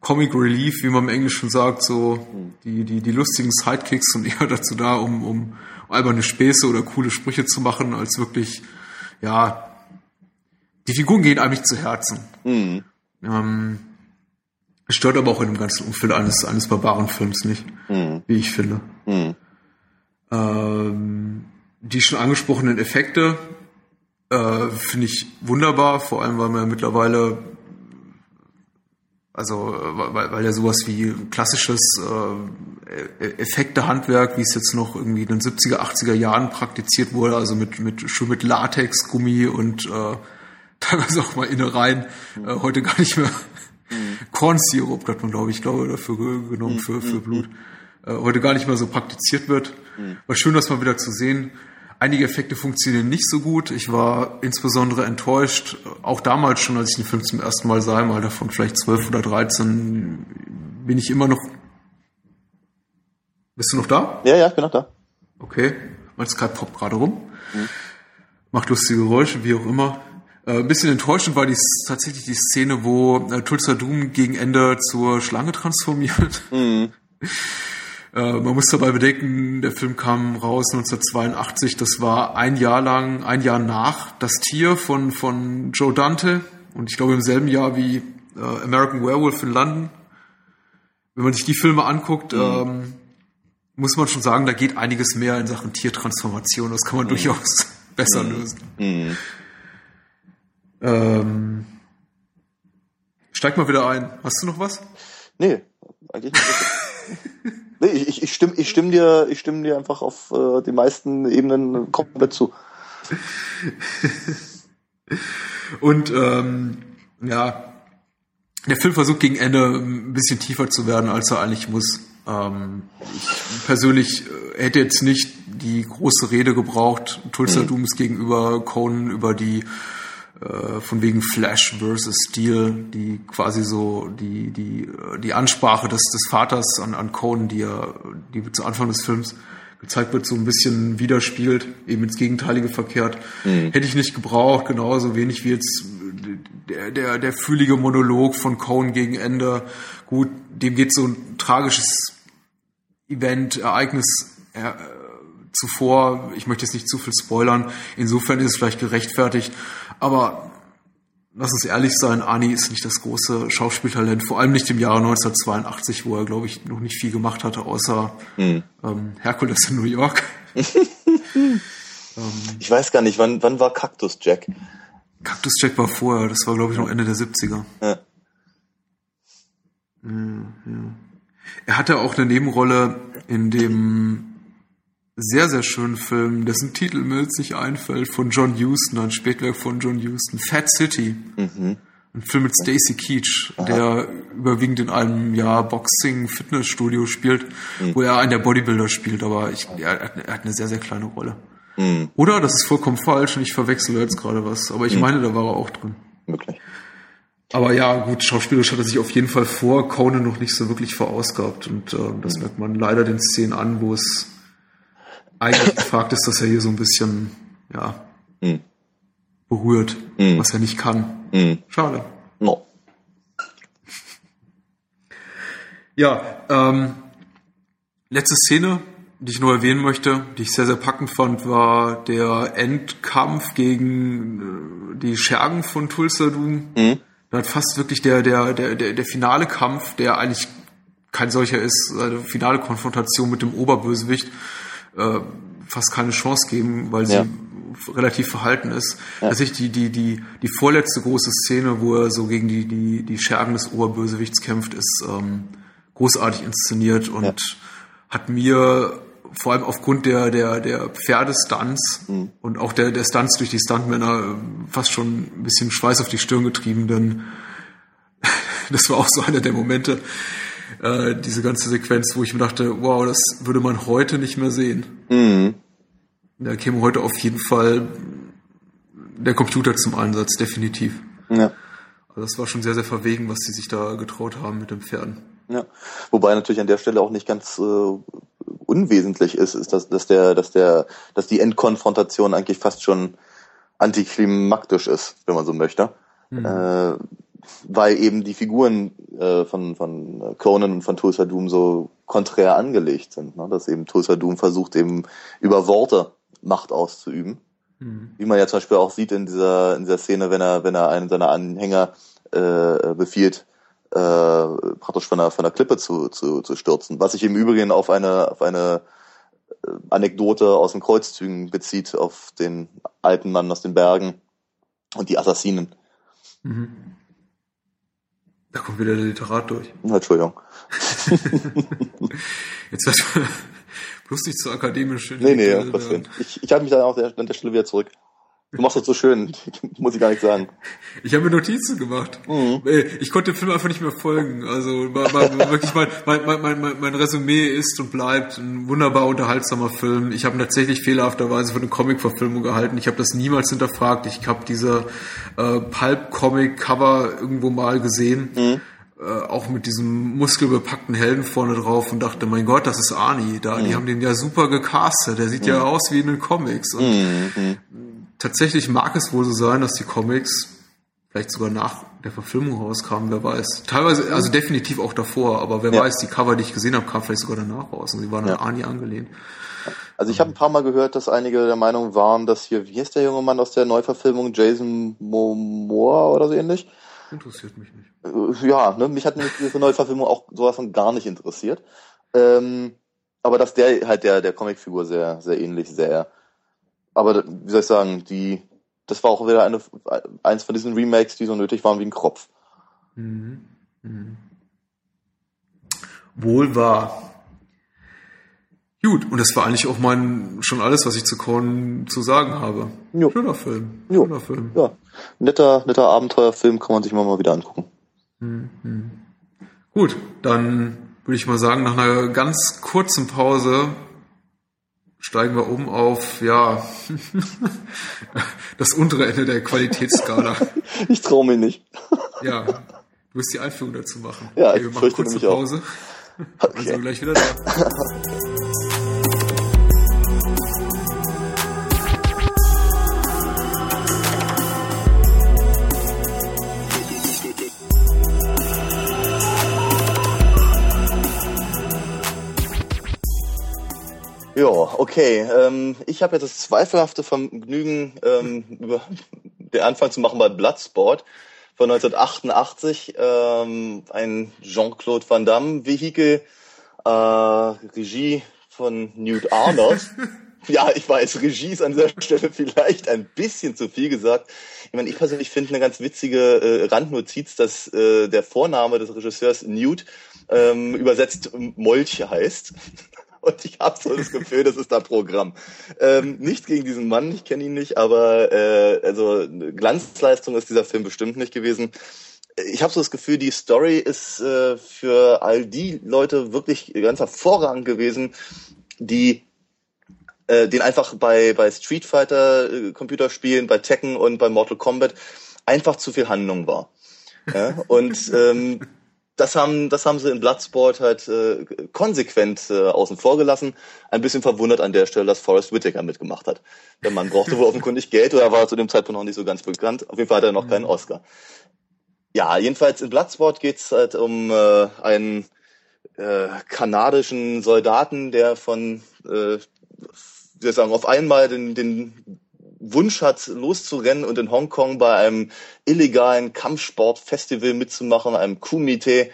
Comic Relief, wie man im Englischen sagt, so die, die, die lustigen Sidekicks sind eher dazu da, um, um alberne Späße oder coole Sprüche zu machen, als wirklich, ja, die Figuren gehen eigentlich zu Herzen. Mhm. Ähm, stört aber auch in dem ganzen Umfeld eines, eines Barbarenfilms nicht, mhm. wie ich finde. Mhm. Ähm, die schon angesprochenen Effekte äh, finde ich wunderbar, vor allem weil man ja mittlerweile also weil, weil ja sowas wie klassisches äh, Effektehandwerk, wie es jetzt noch irgendwie in den 70er, 80er Jahren praktiziert wurde, also mit, mit schon mit Latex, Gummi und äh, teilweise auch mal Innereien, äh, heute gar nicht mehr. Mhm. Kornsirup hat man, glaube ich, glaube dafür genommen für, für Blut. Äh, heute gar nicht mehr so praktiziert wird. War schön, das mal wieder zu sehen. Einige Effekte funktionieren nicht so gut. Ich war insbesondere enttäuscht, auch damals schon, als ich den Film zum ersten Mal sah, im Alter von vielleicht 12 oder 13, bin ich immer noch. Bist du noch da? Ja, ja, ich bin noch da. Okay. Mein Skype poppt gerade rum. Mhm. Macht lustige Geräusche, wie auch immer. Äh, ein bisschen enttäuschend war die, tatsächlich die Szene, wo äh, Tulsa Doom gegen Ende zur Schlange transformiert. Mhm. Äh, man muss dabei bedenken, der Film kam raus 1982. Das war ein Jahr lang, ein Jahr nach Das Tier von, von Joe Dante. Und ich glaube im selben Jahr wie äh, American Werewolf in London. Wenn man sich die Filme anguckt, mhm. ähm, muss man schon sagen, da geht einiges mehr in Sachen Tiertransformation. Das kann man mhm. durchaus besser mhm. lösen. Ähm, steig mal wieder ein. Hast du noch was? Nee, eigentlich nicht. Nee, ich, ich, stimme, ich stimme dir, ich stimme dir einfach auf äh, die meisten Ebenen komplett zu. Und ähm, ja, der Film versucht gegen Ende ein bisschen tiefer zu werden, als er eigentlich muss. Ähm, ich persönlich äh, hätte jetzt nicht die große Rede gebraucht, Tulsa mhm. Dooms gegenüber Conan über die äh, von wegen Flash versus Steel, die quasi so die die die Ansprache des des Vaters an an Conan, die ja die zu Anfang des Films gezeigt wird, so ein bisschen widerspielt, eben ins Gegenteilige verkehrt. Mhm. Hätte ich nicht gebraucht, genauso wenig wie jetzt der, der, der fühlige Monolog von Cohen gegen Ende. Gut, dem geht so ein tragisches Event, Ereignis äh, zuvor. Ich möchte jetzt nicht zu viel spoilern. Insofern ist es vielleicht gerechtfertigt. Aber lass uns ehrlich sein, Ani ist nicht das große Schauspieltalent, vor allem nicht im Jahre 1982, wo er, glaube ich, noch nicht viel gemacht hatte, außer hm. ähm, Herkules in New York. ähm, ich weiß gar nicht, wann, wann war Cactus Jack? Cactus Jack war vorher, das war, glaube ich, noch Ende der 70er. Ja. Ja, ja. Er hatte auch eine Nebenrolle in dem sehr, sehr schönen Film, dessen Titel mir jetzt nicht einfällt, von John Huston, ein Spätwerk von John Huston, Fat City. Mhm. Ein Film mit Stacy Keach, Aha. der überwiegend in einem ja, Boxing-Fitnessstudio spielt, mhm. wo er einen der Bodybuilder spielt, aber ich, er, er, hat eine sehr, sehr kleine Rolle. Mhm. Oder? Das ist vollkommen falsch und ich verwechsel jetzt gerade was, aber ich mhm. meine, da war er auch drin. Wirklich. Aber ja, gut, schauspielerisch hat er sich auf jeden Fall vor Conan noch nicht so wirklich verausgabt und äh, das mhm. merkt man leider den Szenen an, wo es eigentlich gefragt ist, dass er hier so ein bisschen, ja, mm. berührt, mm. was er nicht kann. Mm. Schade. No. Ja, ähm, letzte Szene, die ich nur erwähnen möchte, die ich sehr, sehr packend fand, war der Endkampf gegen äh, die Schergen von Tulsa Doom. Mhm. Da hat fast wirklich der, der, der, der, der finale Kampf, der eigentlich kein solcher ist, eine finale Konfrontation mit dem Oberbösewicht, äh, fast keine Chance geben, weil sie relativ verhalten ist. Ja. Dass ich die, die, die, die vorletzte große Szene, wo er so gegen die, die, die Schergen des Oberbösewichts kämpft, ist ähm, großartig inszeniert und ja. hat mir vor allem aufgrund der, der, der Pferdestunts mhm. und auch der, der Stunts durch die Stuntmänner fast schon ein bisschen Schweiß auf die Stirn getrieben, denn das war auch so einer der Momente, äh, diese ganze Sequenz, wo ich mir dachte, wow, das würde man heute nicht mehr sehen. Mhm. Da käme heute auf jeden Fall der Computer zum Einsatz, definitiv. Ja. Also das war schon sehr, sehr verwegen, was sie sich da getraut haben mit den Pferden. Ja. Wobei natürlich an der Stelle auch nicht ganz äh, unwesentlich ist, ist, dass, dass der, dass der, dass die Endkonfrontation eigentlich fast schon antiklimaktisch ist, wenn man so möchte. Mhm. Äh, weil eben die Figuren äh, von, von Conan und von Tulsa Doom so konträr angelegt sind. Ne? Dass eben Tulsa Doom versucht, eben über Worte Macht auszuüben. Mhm. Wie man ja zum Beispiel auch sieht in dieser, in dieser Szene, wenn er, wenn er einen seiner Anhänger äh, befiehlt, äh, praktisch von der, von der Klippe zu, zu, zu stürzen. Was sich im Übrigen auf eine, auf eine äh, Anekdote aus den Kreuzzügen bezieht, auf den alten Mann aus den Bergen und die Assassinen. Mhm. Da kommt wieder der Literat durch. Entschuldigung. Jetzt wird bloß nicht zu akademisch. Nee, nee, was Ich, ich halte mich dann auch an der Stelle wieder zurück. Du machst das so schön, muss ich gar nicht sagen. Ich habe mir Notizen gemacht. Mhm. Ich konnte dem Film einfach nicht mehr folgen. Also wirklich mein, mein, mein, mein, mein Resümee ist und bleibt ein wunderbar unterhaltsamer Film. Ich habe tatsächlich fehlerhafterweise von einer Comic-Verfilmung gehalten. Ich habe das niemals hinterfragt. Ich habe diese äh, Pulp-Comic-Cover irgendwo mal gesehen. Mhm. Äh, auch mit diesem muskelbepackten Helden vorne drauf und dachte, mein Gott, das ist Arnie. Da, mhm. Die haben den ja super gecastet. Der sieht mhm. ja aus wie in den Comics. Und mhm. mhm tatsächlich mag es wohl so sein, dass die Comics vielleicht sogar nach der Verfilmung rauskamen, wer weiß. Teilweise, also definitiv auch davor, aber wer ja. weiß, die Cover, die ich gesehen habe, kamen vielleicht sogar danach raus und sie waren ja. an Ani angelehnt. Also ich habe ein paar Mal gehört, dass einige der Meinung waren, dass hier, wie ist der junge Mann aus der Neuverfilmung, Jason Momoa oder so ähnlich? Interessiert mich nicht. Äh, ja, ne, mich hat nämlich diese Neuverfilmung auch sowas von gar nicht interessiert. Ähm, aber dass der halt der, der Comicfigur sehr, sehr ähnlich sehr aber wie soll ich sagen, die, das war auch wieder eine, eins von diesen Remakes, die so nötig waren wie ein Kropf. Mhm. Mhm. Wohl wahr. Gut, und das war eigentlich auch mein schon alles, was ich zu Korn zu sagen habe. Jo. Schöner Film. Jo. Schöner Film. Ja. Netter, netter Abenteuerfilm kann man sich mal, mal wieder angucken. Mhm. Gut, dann würde ich mal sagen, nach einer ganz kurzen Pause steigen wir um auf, ja, das untere Ende der Qualitätsskala. Ich traue mich nicht. Ja, du wirst die Einführung dazu machen. Ja, okay, wir machen kurz eine Pause. Auch. Okay. Also gleich wieder da. Ja, okay. Ähm, ich habe jetzt das zweifelhafte Vergnügen, ähm, über den Anfang zu machen bei Bloodsport von 1988. Ähm, ein Jean-Claude Van Damme-Vehikel, äh, Regie von Newt Arnold. ja, ich weiß, Regie ist an dieser Stelle vielleicht ein bisschen zu viel gesagt. Ich meine, ich persönlich finde eine ganz witzige äh, Randnotiz, dass äh, der Vorname des Regisseurs Newt ähm, übersetzt Molch heißt. Und ich habe so das Gefühl, das ist da Programm. Ähm, nicht gegen diesen Mann, ich kenne ihn nicht, aber äh, also Glanzleistung ist dieser Film bestimmt nicht gewesen. Ich habe so das Gefühl, die Story ist äh, für all die Leute wirklich ganz hervorragend gewesen, die äh, den einfach bei, bei Street Fighter äh, Computerspielen, bei Tekken und bei Mortal Kombat einfach zu viel Handlung war. Ja? Und ähm, das haben, das haben sie in Bloodsport halt äh, konsequent äh, außen vor gelassen. Ein bisschen verwundert an der Stelle, dass Forrest Whitaker mitgemacht hat. Der Mann brauchte wohl offenkundig Geld oder war zu dem Zeitpunkt noch nicht so ganz bekannt. Auf jeden Fall hat er noch mhm. keinen Oscar. Ja, jedenfalls in Bloodsport geht's halt um äh, einen äh, kanadischen Soldaten, der von, äh, wie sagen, auf einmal den, den Wunsch hat, loszurennen und in Hongkong bei einem illegalen Kampfsportfestival mitzumachen, einem Kumite,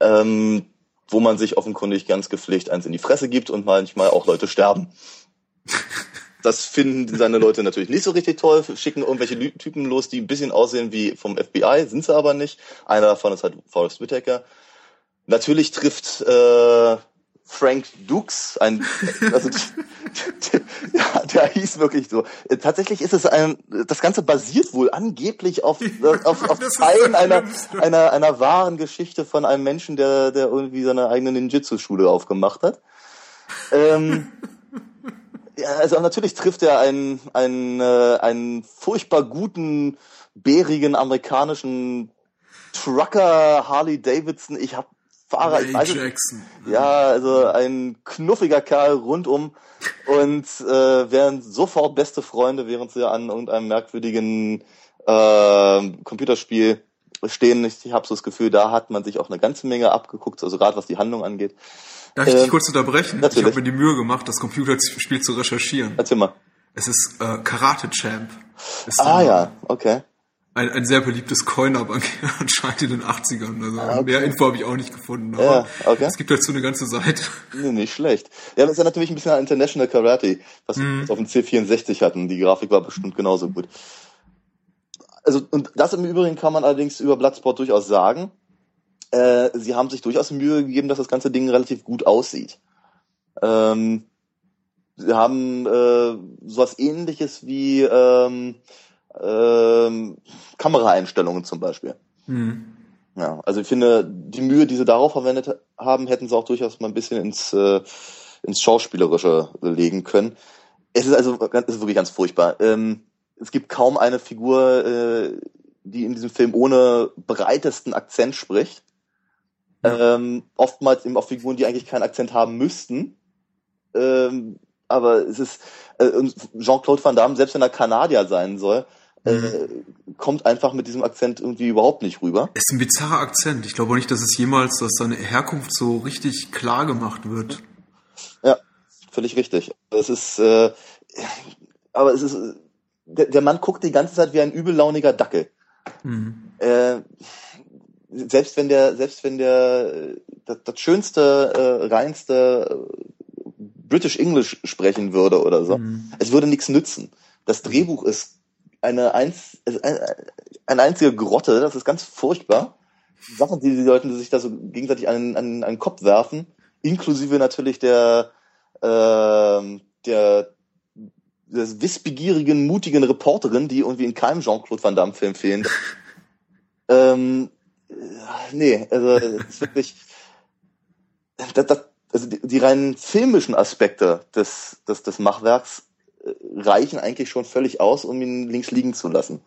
ähm, wo man sich offenkundig ganz gepflegt eins in die Fresse gibt und manchmal auch Leute sterben. Das finden seine Leute natürlich nicht so richtig toll, schicken irgendwelche Typen los, die ein bisschen aussehen wie vom FBI, sind sie aber nicht. Einer davon ist halt Forrest Whitaker. Natürlich trifft äh, Frank Dukes, ein, also ja, der hieß wirklich so. Tatsächlich ist es ein, das Ganze basiert wohl angeblich auf auf, auf Teilen einer, einer einer wahren Geschichte von einem Menschen, der der irgendwie seine eigene Ninjutsu-Schule aufgemacht hat. Ähm, ja, also natürlich trifft er einen einen äh, einen furchtbar guten bärigen amerikanischen Trucker Harley Davidson. Ich habe Fahrer. Ray weiß Jackson. Ja, also ein knuffiger Kerl rundum und äh, wären sofort beste Freunde, während sie an irgendeinem merkwürdigen äh, Computerspiel stehen. Ich, ich habe so das Gefühl, da hat man sich auch eine ganze Menge abgeguckt, also gerade was die Handlung angeht. Darf ich dich ähm, kurz unterbrechen? Natürlich. Ich habe mir die Mühe gemacht, das Computerspiel zu recherchieren. Erzähl mal. Es ist äh, Karate Champ. Ist ah ja, okay ein, ein sehr beliebtes Coinerbank anscheinend in den 80ern. Also ah, okay. mehr Info habe ich auch nicht gefunden. Aber ja, okay. es gibt dazu eine ganze Seite. Nee, nicht schlecht. Ja, das ist ja natürlich ein bisschen ein International Karate, was mhm. wir auf dem C64 hatten. Die Grafik war bestimmt genauso gut. Also, und das im Übrigen kann man allerdings über Bloodsport durchaus sagen. Äh, sie haben sich durchaus Mühe gegeben, dass das ganze Ding relativ gut aussieht. Ähm, sie haben äh, sowas ähnliches wie ähm, ähm, Kameraeinstellungen zum Beispiel. Mhm. Ja, also ich finde, die Mühe, die sie darauf verwendet haben, hätten sie auch durchaus mal ein bisschen ins, äh, ins Schauspielerische legen können. Es ist also es ist wirklich ganz furchtbar. Ähm, es gibt kaum eine Figur, äh, die in diesem Film ohne breitesten Akzent spricht. Ja. Ähm, oftmals eben auch Figuren, die eigentlich keinen Akzent haben müssten. Ähm, aber es ist, äh, Jean-Claude Van Damme, selbst wenn er Kanadier sein soll, äh, kommt einfach mit diesem Akzent irgendwie überhaupt nicht rüber. Es ist ein bizarrer Akzent. Ich glaube nicht, dass es jemals, dass seine Herkunft so richtig klar gemacht wird. Ja, völlig richtig. Es ist, äh, aber es ist, der, der Mann guckt die ganze Zeit wie ein übellauniger Dackel. Mhm. Äh, selbst wenn der, selbst wenn der das, das schönste, äh, reinste äh, British English sprechen würde oder so, mhm. es würde nichts nützen. Das Drehbuch ist eine, einz, eine einzige Grotte, das ist ganz furchtbar. Sachen, die die Leute sich da so gegenseitig an, an, an den Kopf werfen, inklusive natürlich der, äh, der des wissbegierigen, mutigen Reporterin, die irgendwie in keinem Jean-Claude Van Damme Film fehlen. ähm, nee, also das ist wirklich das, das, also die, die rein filmischen Aspekte des, des, des Machwerks reichen eigentlich schon völlig aus, um ihn links liegen zu lassen.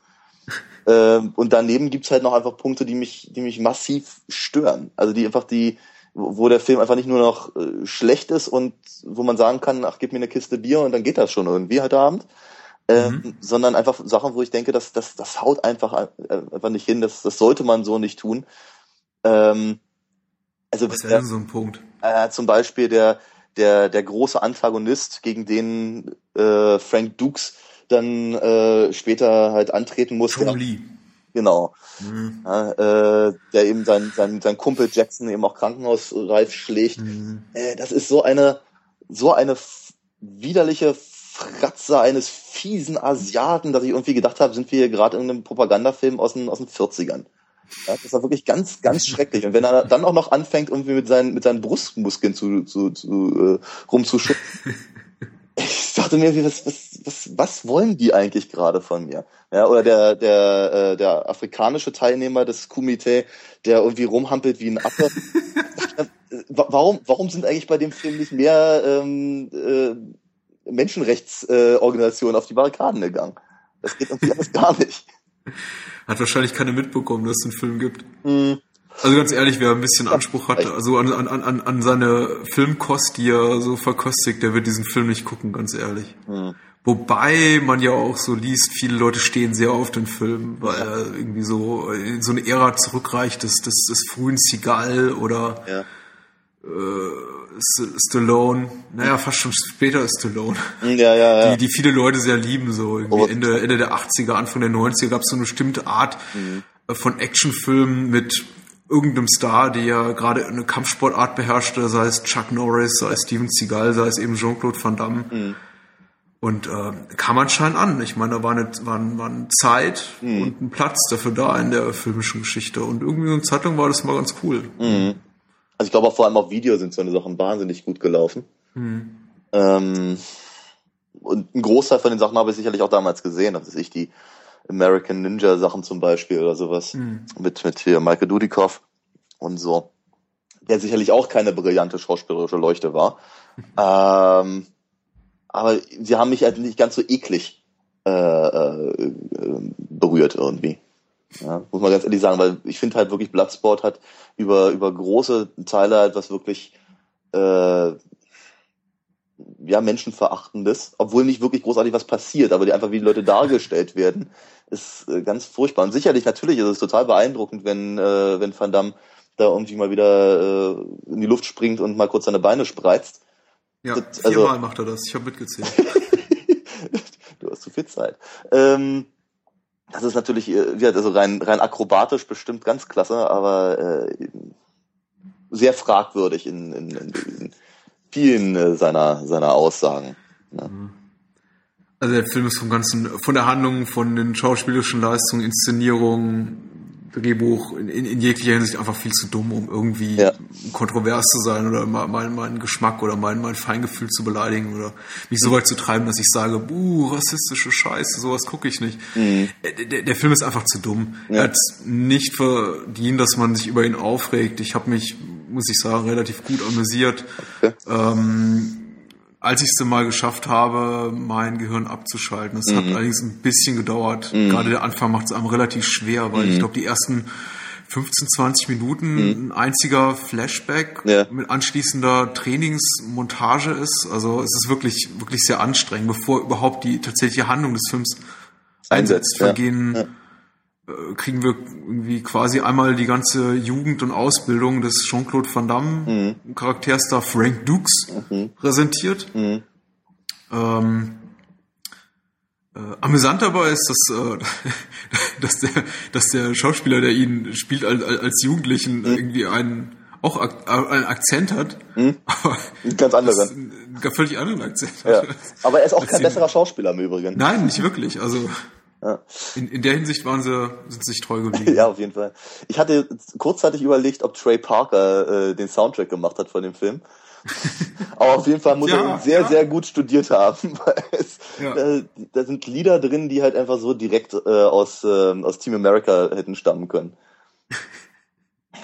ähm, und daneben gibt's halt noch einfach Punkte, die mich, die mich massiv stören. Also die einfach die, wo der Film einfach nicht nur noch äh, schlecht ist und wo man sagen kann, ach, gib mir eine Kiste Bier und dann geht das schon irgendwie heute Abend. Ähm, mhm. sondern einfach Sachen, wo ich denke, dass das, das haut einfach, äh, einfach nicht hin, das, das sollte man so nicht tun. Ähm, also Was wäre denn so ein Punkt? Äh, zum Beispiel der, der, der große Antagonist, gegen den äh, Frank Dukes dann äh, später halt antreten muss. Tom Lee. Genau. Mhm. Ja, äh, der eben sein, sein, sein Kumpel Jackson eben auch krankenhausreif schlägt. Mhm. Äh, das ist so eine, so eine widerliche Fratze eines fiesen Asiaten, dass ich irgendwie gedacht habe, sind wir hier gerade in einem Propagandafilm aus den, aus den 40ern. Ja, das war wirklich ganz, ganz schrecklich. Und wenn er dann auch noch anfängt, irgendwie mit seinen, mit seinen Brustmuskeln zu, zu, zu äh, rumzuschubsen, ich dachte mir, was, was, was, was wollen die eigentlich gerade von mir? Ja, oder der, der, äh, der afrikanische Teilnehmer des Kumite, der irgendwie rumhampelt wie ein Affe. warum, warum sind eigentlich bei dem Film nicht mehr ähm, äh, Menschenrechtsorganisationen äh, auf die Barrikaden gegangen? Das geht irgendwie alles gar nicht. Hat wahrscheinlich keine mitbekommen, dass es einen Film gibt. Mhm. Also ganz ehrlich, wer ein bisschen Anspruch hat, also an, an, an, an seine Filmkost, die er so verkostigt, der wird diesen Film nicht gucken, ganz ehrlich. Mhm. Wobei man ja auch so liest, viele Leute stehen sehr auf den Film, weil er irgendwie so in so eine Ära zurückreicht des, des, des frühen Seagal oder ja. Äh, Stallone, naja, fast schon später ist Stallone. Ja, ja, ja. Die, die viele Leute sehr lieben, so irgendwie Ende, Ende der 80er, Anfang der 90er gab es so eine bestimmte Art mhm. von Actionfilmen mit irgendeinem Star, der ja gerade eine Kampfsportart beherrschte, sei es Chuck Norris, sei es Steven Seagal, sei es eben Jean-Claude Van Damme. Mhm. Und äh, kam anscheinend an. Ich meine, da war eine, war, war eine Zeit mhm. und ein Platz dafür da in der filmischen Geschichte. Und irgendwie so eine Zeitung war das mal ganz cool. Mhm. Also ich glaube auch vor allem auf Video sind so eine Sachen wahnsinnig gut gelaufen. Mhm. Ähm, und ein Großteil von den Sachen habe ich sicherlich auch damals gesehen. Das ist ich die American Ninja Sachen zum Beispiel oder sowas. Mhm. Mit, mit hier Michael Dudikoff und so. Der sicherlich auch keine brillante schauspielerische Leuchte war. ähm, aber sie haben mich halt nicht ganz so eklig äh, äh, berührt irgendwie. Ja, muss man ganz ehrlich sagen, weil ich finde halt wirklich Bloodsport hat über, über große Teile halt was wirklich äh, ja, menschenverachtendes, obwohl nicht wirklich großartig was passiert, aber die einfach wie die Leute dargestellt werden, ist äh, ganz furchtbar. Und sicherlich, natürlich ist es total beeindruckend, wenn, äh, wenn Van Damme da irgendwie mal wieder äh, in die Luft springt und mal kurz seine Beine spreizt. Ja, das, also, viermal macht er das. Ich habe mitgezählt. du hast zu viel Zeit. Ähm, das ist natürlich, äh, ja, also rein, rein akrobatisch bestimmt ganz klasse, aber äh, sehr fragwürdig in, in, in, vielen äh, seiner, seiner Aussagen. Ja. Also der Film ist vom ganzen, von der Handlung, von den schauspielerischen Leistungen, Inszenierung, Drehbuch in, in, in jeglicher Hinsicht einfach viel zu dumm, um irgendwie ja. kontrovers zu sein oder meinen mein Geschmack oder mein, mein Feingefühl zu beleidigen oder mich so weit zu treiben, dass ich sage, buh, rassistische Scheiße, sowas gucke ich nicht. Mhm. Äh, der, der, Film ist einfach zu dumm. Ja. Er hat nicht verdient, dass man sich über ihn aufregt. Ich habe mich, muss ich sagen, relativ gut amüsiert. Okay. Ähm, als ich es mal geschafft habe, mein Gehirn abzuschalten. Das mhm. hat allerdings ein bisschen gedauert. Mhm. Gerade der Anfang macht es einem relativ schwer, weil mhm. ich glaube, die ersten 15, 20 Minuten mhm. ein einziger Flashback ja. mit anschließender Trainingsmontage ist. Also es ist wirklich, wirklich sehr anstrengend, bevor überhaupt die tatsächliche Handlung des Films einsetzt. Vergehen ja. Ja kriegen wir irgendwie quasi einmal die ganze Jugend und Ausbildung des Jean-Claude Van Damme mhm. Charakters da Frank Dukes mhm. präsentiert. Mhm. Ähm, äh, amüsant dabei ist, dass, äh, dass, der, dass der Schauspieler, der ihn spielt als, als Jugendlichen, mhm. irgendwie einen auch Ak einen Akzent hat. Mhm. Aber ganz anderen. Einen völlig anderen Akzent. Ja. Aber er ist auch kein besserer Schauspieler im Übrigen. Nein, nicht wirklich. Also ja. In, in der Hinsicht waren sie, sind sie sich treu geblieben. ja, auf jeden Fall. Ich hatte kurzzeitig überlegt, ob Trey Parker äh, den Soundtrack gemacht hat von dem Film. Aber auf jeden Fall muss ja, er ihn sehr, ja. sehr gut studiert haben, weil es, ja. da, da, sind Lieder drin, die halt einfach so direkt äh, aus, äh, aus Team America hätten stammen können.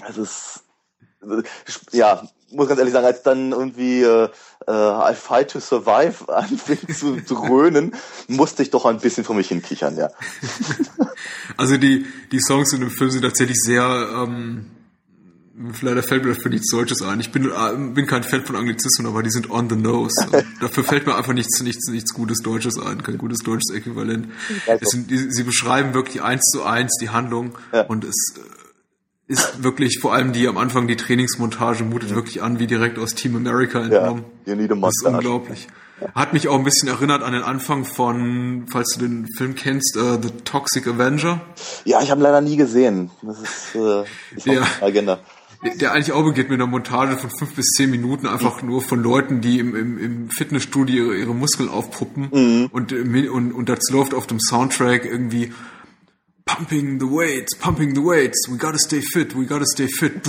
Das ist, ja, muss ganz ehrlich sagen, als dann irgendwie äh, äh, I Fight to Survive anfing zu dröhnen, musste ich doch ein bisschen vor mich hinkichern, ja. Also die, die Songs in dem Film sind tatsächlich sehr, ähm, leider fällt mir dafür nichts Deutsches ein. Ich bin, äh, bin kein Fan von Anglizismen, aber die sind on the nose. dafür fällt mir einfach nichts, nichts, nichts Gutes Deutsches ein, kein gutes deutsches Äquivalent. Sind, die, sie beschreiben wirklich eins zu eins die Handlung ja. und es ist wirklich vor allem die am Anfang die Trainingsmontage mutet wirklich an wie direkt aus Team America entnommen. Ja, das ist unglaublich. Hat mich auch ein bisschen erinnert an den Anfang von, falls du den Film kennst, uh, The Toxic Avenger. Ja, ich habe leider nie gesehen. Das ist, äh, ist der, Agenda. Der eigentlich auch beginnt mit einer Montage von fünf bis zehn Minuten einfach nur von Leuten, die im, im, im Fitnessstudio ihre, ihre Muskeln aufpuppen mhm. und, und, und dazu läuft auf dem Soundtrack irgendwie pumping the weights, pumping the weights, we gotta stay fit, we gotta stay fit.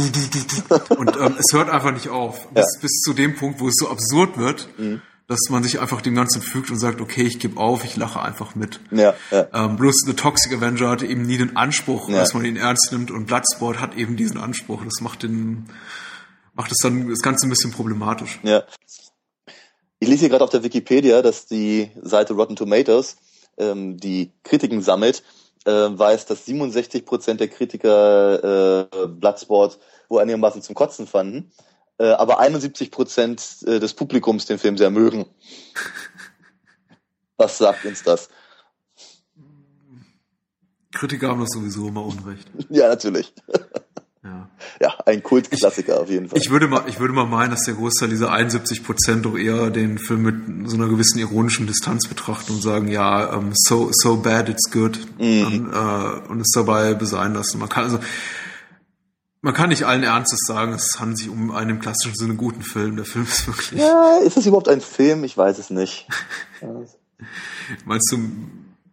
Und ähm, es hört einfach nicht auf. Bis, ja. bis zu dem Punkt, wo es so absurd wird, mhm. dass man sich einfach dem Ganzen fügt und sagt, okay, ich gebe auf, ich lache einfach mit. Ja, ja. Ähm, bloß The Toxic Avenger hatte eben nie den Anspruch, ja. dass man ihn ernst nimmt und Bloodsport hat eben diesen Anspruch. Das macht den, macht es dann das Ganze ein bisschen problematisch. Ja. Ich lese hier gerade auf der Wikipedia, dass die Seite Rotten Tomatoes ähm, die Kritiken sammelt äh, weiß, dass 67 Prozent der Kritiker äh, Bloodsport wohl einigermaßen zum Kotzen fanden, äh, aber 71 Prozent äh, des Publikums den Film sehr mögen. Was sagt uns das? Kritiker haben das sowieso immer Unrecht. ja, natürlich. Ja. ja, ein Kultklassiker auf jeden Fall. Ich würde mal, ich würde mal meinen, dass der Großteil dieser 71 Prozent doch eher den Film mit so einer gewissen ironischen Distanz betrachten und sagen, ja, um, so, so bad it's good mhm. und, äh, und es dabei besein lassen. Man kann also, man kann nicht allen Ernstes sagen, es handelt sich um einen im klassischen Sinne guten Film. Der Film ist wirklich. Ja, ist es überhaupt ein Film? Ich weiß es nicht. Meinst du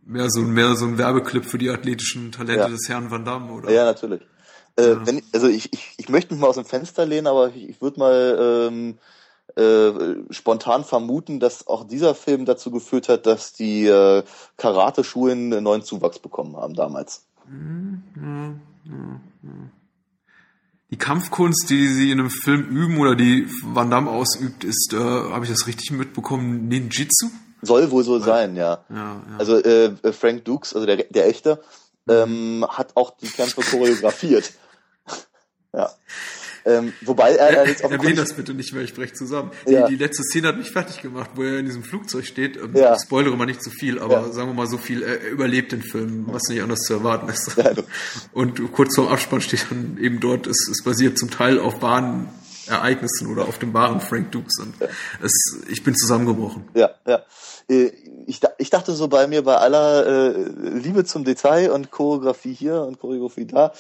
mehr so, mehr so ein Werbeclip für die athletischen Talente Ja. des Herrn Van Damme, oder? Ja, natürlich. Äh, wenn, also ich, ich, ich möchte mich mal aus dem Fenster lehnen, aber ich, ich würde mal ähm, äh, spontan vermuten, dass auch dieser Film dazu geführt hat, dass die äh, Karate-Schulen einen neuen Zuwachs bekommen haben damals. Die Kampfkunst, die sie in einem Film üben oder die Van Damme ausübt, ist, äh, habe ich das richtig mitbekommen, Ninjitsu? Soll wohl so sein, ja. Ja, ja. Also äh, Frank Dukes, also der, der echte, ähm, hat auch die Kämpfe choreografiert. Ähm, wobei er, er jetzt Erwähne offenkundig das bitte nicht mehr, ich breche zusammen. Ja. Die, die letzte Szene hat mich fertig gemacht, wo er in diesem Flugzeug steht. Ähm, Ja. Spoilere mal nicht zu viel, aber Ja. sagen wir mal so viel, er, er überlebt den Film, was nicht anders zu erwarten ist. Ja, Und kurz vorm Abspann steht dann eben dort, es, es basiert zum Teil auf wahren Ereignissen oder auf dem wahren Frank Dukes. Und es, ich bin zusammengebrochen. Ja, ja. Äh, Ich, ich dachte so bei mir, bei aller äh, Liebe zum Detail und Choreografie hier und Choreografie da,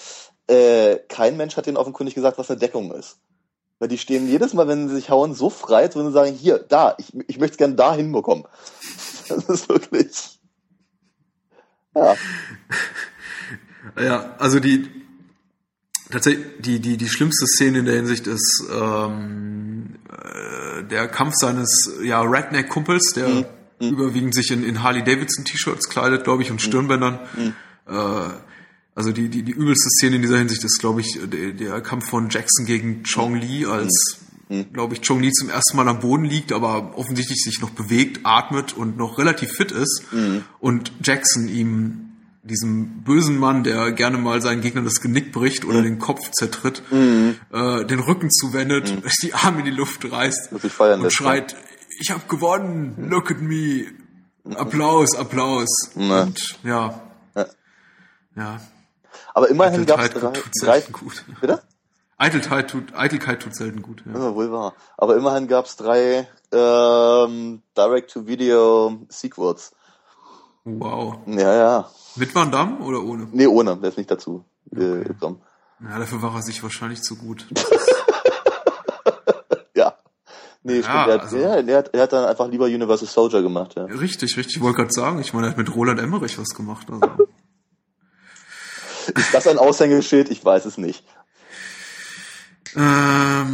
äh, kein Mensch hat denen offenkundig gesagt, was eine Deckung ist. Weil die stehen jedes Mal, wenn sie sich hauen, so frei, als würden sie sagen, hier, da, ich, ich möchte es gerne da hinbekommen. Das ist wirklich. Ja. Ja, also die tatsächlich die die die schlimmste Szene in der Hinsicht ist ähm, äh, der Kampf seines ja Redneck Kumpels, der überwiegend sich in, in Harley Davidson T-Shirts kleidet, glaube ich, und Stirnbändern. Äh, also die, die die übelste Szene in dieser Hinsicht ist, glaube ich, der, der Kampf von Jackson gegen Chong Li, als glaube ich Chong Li zum ersten Mal am Boden liegt, aber offensichtlich sich noch bewegt, atmet und noch relativ fit ist. Und Jackson ihm diesem bösen Mann, der gerne mal seinen Gegnern das Genick bricht oder den Kopf zertritt, äh, den Rücken zuwendet, die Arme in die Luft reißt Und lässt, schreit, ich hab gewonnen, look at me, Applaus, Applaus. Ja. Und ja, Ja. ja, Aber immerhin gab es Eitelkeit drei, tut drei. selten gut. Bitte? Eitelkeit tut, Eitelkeit tut selten gut. Ja. Ja, wohl wahr. Aber immerhin gab es drei ähm, Direct-to-Video-Sequels. Wow. Ja, ja. Mit Van Damme oder ohne? Nee, ohne, der ist nicht dazu äh, gekommen. Ja, dafür war er sich wahrscheinlich zu gut. Ja. Nee, stimmt. Er hat, also- ja, er, hat, er hat dann einfach lieber Universal Soldier gemacht, ja. Richtig, richtig. Ich wollte gerade sagen, ich meine, er hat mit Roland Emmerich was gemacht. Also. Ist das ein Aushängeschild? Ich weiß es nicht. ähm,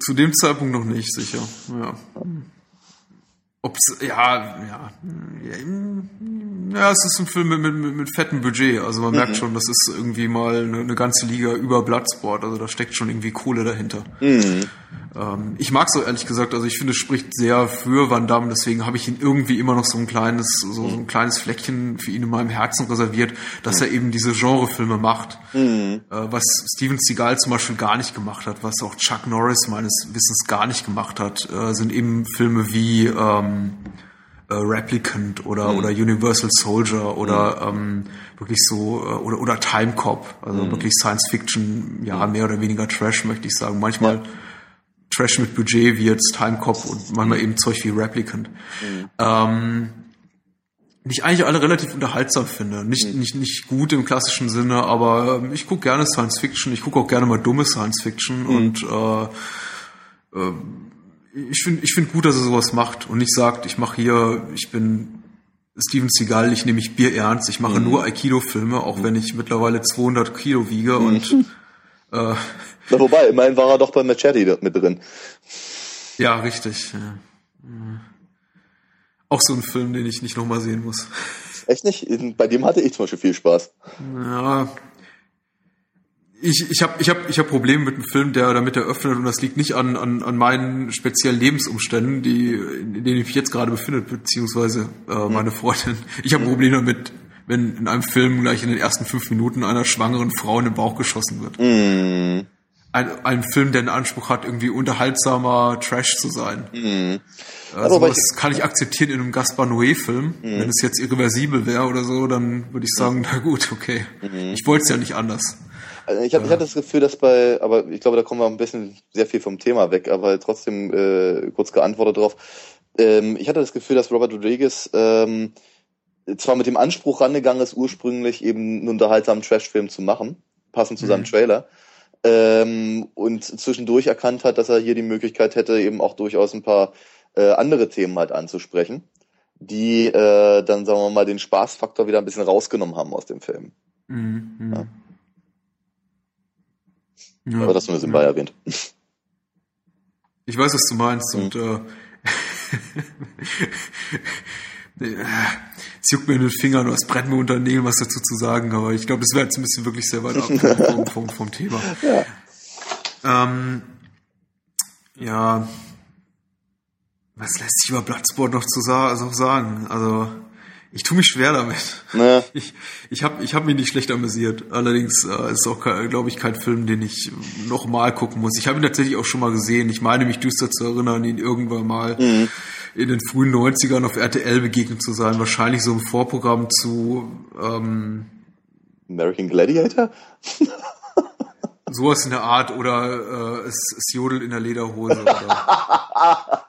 zu dem Zeitpunkt noch nicht, sicher. Ja. Ob's, ja, ja, ja, es ist ein Film mit, mit, mit fettem Budget. Also man merkt schon, das ist irgendwie mal eine, eine ganze Liga über Bloodsport. Also da steckt schon irgendwie Kohle dahinter. Ähm, ich mag so ehrlich gesagt, also ich finde, es spricht sehr für Van Damme, deswegen habe ich ihn irgendwie immer noch so ein kleines, so, so ein kleines Fleckchen für ihn in meinem Herzen reserviert, dass er eben diese Genrefilme macht. Äh, was Steven Seagal zum Beispiel gar nicht gemacht hat, was auch Chuck Norris meines Wissens gar nicht gemacht hat, äh, sind eben Filme wie ähm, äh, Replicant oder oder Universal Soldier oder ähm, wirklich so äh, oder oder Time Cop, also wirklich Science Fiction, ja mehr oder weniger Trash möchte ich sagen. Manchmal Trash mit Budget wie jetzt Time Cop und manchmal eben Zeug wie Replicant. Ähm, die ich eigentlich alle relativ unterhaltsam finde. Nicht, nicht, nicht gut im klassischen Sinne, aber ähm, ich gucke gerne Science Fiction, ich gucke auch gerne mal dumme Science Fiction und äh, äh, ich finde ich find gut, dass er sowas macht und nicht sagt, ich mache hier, ich bin Steven Seagal, ich nehme mich Bier ernst, ich mache nur Aikido-Filme, auch wenn ich mittlerweile 200 Kilo wiege und äh, Na, wobei, immerhin war er doch bei Machete mit drin. ja, richtig. Ja. Auch so ein Film, den ich nicht nochmal sehen muss. Echt nicht? Bei dem hatte ich zum Beispiel viel Spaß. Ja. Ich, ich habe ich hab, ich hab Probleme mit einem Film, der damit eröffnet und das liegt nicht an, an, an meinen speziellen Lebensumständen, die, in denen ich mich jetzt gerade befinde, beziehungsweise äh, meine Freundin. Ich habe Probleme damit, wenn in einem Film gleich in den ersten fünf Minuten einer schwangeren Frau in den Bauch geschossen wird. Mhm. Ein, ein Film, der den Anspruch hat, irgendwie unterhaltsamer Trash zu sein. Mhm. Also wobei das kann ich akzeptieren in einem Gaspar Noé-Film. Wenn es jetzt irreversibel wäre oder so, dann würde ich sagen, na gut, okay. Ich wollte es ja nicht anders. Also ich, hab, ich hatte das Gefühl, dass bei, aber ich glaube, da kommen wir ein bisschen sehr viel vom Thema weg, aber trotzdem äh, kurz geantwortet drauf. Ähm, ich hatte das Gefühl, dass Robert Rodriguez ähm, zwar mit dem Anspruch rangegangen ist, ursprünglich eben einen unterhaltsamen Trash-Film zu machen, passend zu seinem Trailer, ähm, und zwischendurch erkannt hat, dass er hier die Möglichkeit hätte, eben auch durchaus ein paar äh, andere Themen halt anzusprechen, die äh, dann, sagen wir mal, den Spaßfaktor wieder ein bisschen rausgenommen haben aus dem Film. Mhm. Ja. Ja, Aber das nur nebenbei ja. erwähnt. Ich weiß, was du meinst mhm. und äh, es juckt mir in den Fingern, es brennt mir unter den Nägeln, was dazu zu sagen, aber ich glaube, das wäre jetzt ein bisschen wirklich sehr weit ab vom, vom, vom Thema. Ja. Ähm, ja, was lässt sich über Bloodsport noch zu also sagen? Also, ich tue mich schwer damit. Naja. Ich, ich habe ich hab mich nicht schlecht amüsiert. Allerdings äh, ist auch, glaube ich, kein Film, den ich nochmal gucken muss. Ich habe ihn tatsächlich auch schon mal gesehen. Ich meine mich düster zu erinnern, ihn irgendwann mal mhm. In den frühen 90ern auf RTL begegnet zu sein. Wahrscheinlich so im Vorprogramm zu ähm, American Gladiator? sowas in der Art oder äh, es, es jodelt in der Lederhose. Oder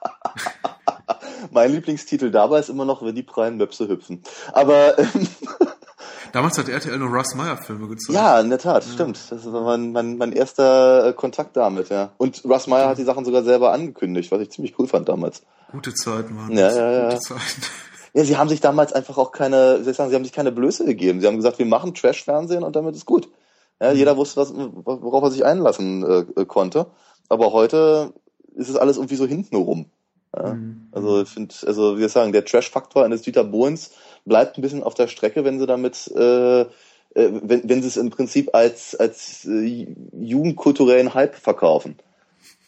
mein Lieblingstitel dabei ist immer noch, wenn die prallen Möpse hüpfen. Aber ähm, Damals hat RTL nur Russ Meyer Filme gezeigt. Ja, in der Tat, ja. stimmt. Das war mein, mein, mein erster äh, Kontakt damit, ja. Und Russ Meyer ja. hat die Sachen sogar selber angekündigt, was ich ziemlich cool fand damals. Gute Zeiten waren ja, ja, ja. Gute Zeiten. Ja, sie haben sich damals einfach auch keine, soll ich sagen, sie haben sich keine Blöße gegeben. Sie haben gesagt, wir machen Trash-Fernsehen und damit ist gut. Ja, mhm. Jeder wusste, was, worauf er sich einlassen äh, konnte. Aber heute ist es alles irgendwie so hintenrum. Ja? Mhm. Also ich finde, also wie wir sagen, der Trash-Faktor eines Dieter Bohens bleibt ein bisschen auf der Strecke, wenn sie damit, äh, äh, wenn, wenn sie es im Prinzip als als äh, jugendkulturellen Hype verkaufen.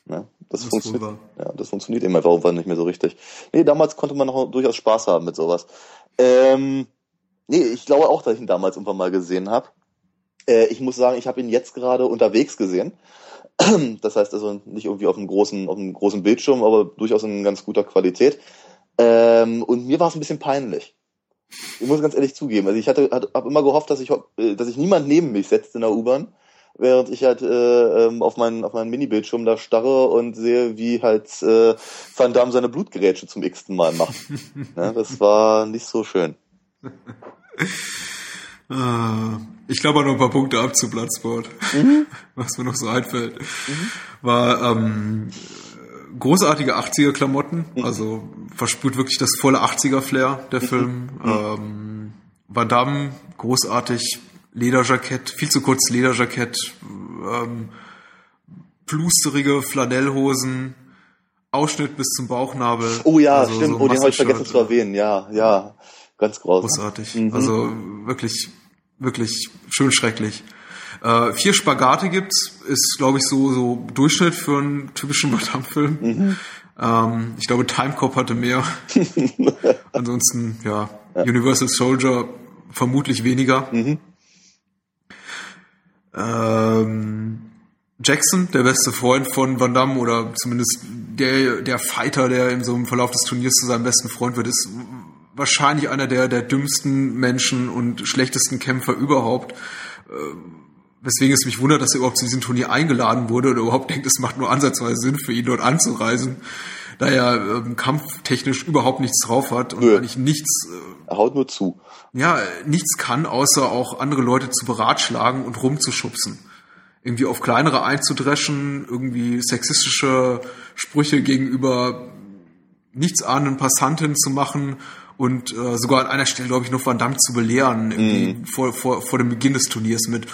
Ja, das, das funktioniert. Ja, das funktioniert eben einfach irgendwann nicht mehr so richtig. Nee, damals konnte man noch durchaus Spaß haben mit sowas. Ähm, nee, ich glaube auch, dass ich ihn damals irgendwann mal gesehen habe. Äh, ich muss sagen, ich habe ihn jetzt gerade unterwegs gesehen. Das heißt also nicht irgendwie auf einem großen, auf einem großen Bildschirm, aber durchaus in ganz guter Qualität. Ähm, und mir war es ein bisschen peinlich. Ich muss ganz ehrlich zugeben. Also ich hatte, habe immer gehofft, dass ich, äh, dass ich niemand neben mich setzt in der U-Bahn, während ich halt äh, ähm, auf meinen auf meinen Mini-Bildschirm da starre und sehe, wie halt äh, Van Damme seine Blutgerätsche zum x-ten Mal macht. ja, das war nicht so schön. Ah, ich glaube noch ein paar Punkte ab zu Bloodsport, mhm. was mir noch so einfällt. Mhm. War ähm, großartige 80er-Klamotten, mhm. also verspürt wirklich das volle 80er-Flair der mhm. Film. Mhm. Ähm, Van Damme, großartig, Lederjackett, viel zu kurz Lederjackett, ähm, plusterige Flanellhosen, Ausschnitt bis zum Bauchnabel. Oh ja, also stimmt. So oh, den habe ich vergessen zu erwähnen. Ja, ja. Ganz groß. Großartig. Mhm. Also wirklich wirklich schön schrecklich. Äh, vier Spagate gibt's, ist glaube ich so so Durchschnitt für einen typischen Madame-Film. Mhm. Ähm, ich glaube Time Cop hatte mehr. Ansonsten ja, ja, Universal Soldier vermutlich weniger. Mhm. Ähm, Jackson, der beste Freund von Van Damme oder zumindest der, der Fighter, der in so einem Verlauf des Turniers zu seinem besten Freund wird, ist wahrscheinlich einer der, der dümmsten Menschen und schlechtesten Kämpfer überhaupt. Weswegen es mich wundert, dass er überhaupt zu diesem Turnier eingeladen wurde oder überhaupt denkt, es macht nur ansatzweise Sinn für ihn dort anzureisen, da er ähm, kampftechnisch überhaupt nichts drauf hat und Nö. eigentlich nichts. Äh, er haut nur zu. Ja, nichts kann, außer auch andere Leute zu beratschlagen und rumzuschubsen. Irgendwie auf kleinere einzudreschen, irgendwie sexistische Sprüche gegenüber nichtsahnenden Passanten zu machen und äh, sogar an einer Stelle, glaube ich, noch Van Damme zu belehren, irgendwie mm. vor, vor, vor dem Beginn des Turniers mit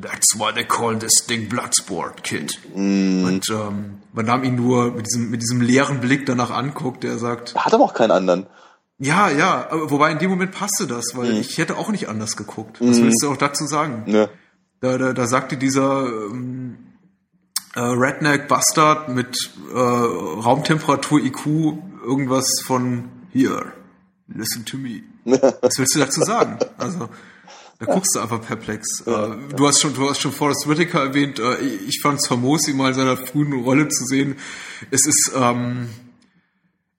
That's why they call this thing Bloodsport, Kid. Mm. Und ähm, Van Damme ihn nur mit diesem, mit diesem leeren Blick danach anguckt, der sagt... Hat aber auch keinen anderen. Ja, ja, aber wobei in dem Moment passte das, weil mm. ich hätte auch nicht anders geguckt. Was willst du auch dazu sagen? Ja. Da, da, da sagte dieser ähm, äh, Redneck Bastard mit äh, Raumtemperatur IQ irgendwas von hier listen to me. Was willst du dazu sagen? Also, da guckst du einfach perplex. Ja, äh, du hast schon, du hast schon Forrest Whitaker erwähnt. Äh, ich fand es famos, ihn mal in seiner frühen Rolle zu sehen. Es ist, ähm,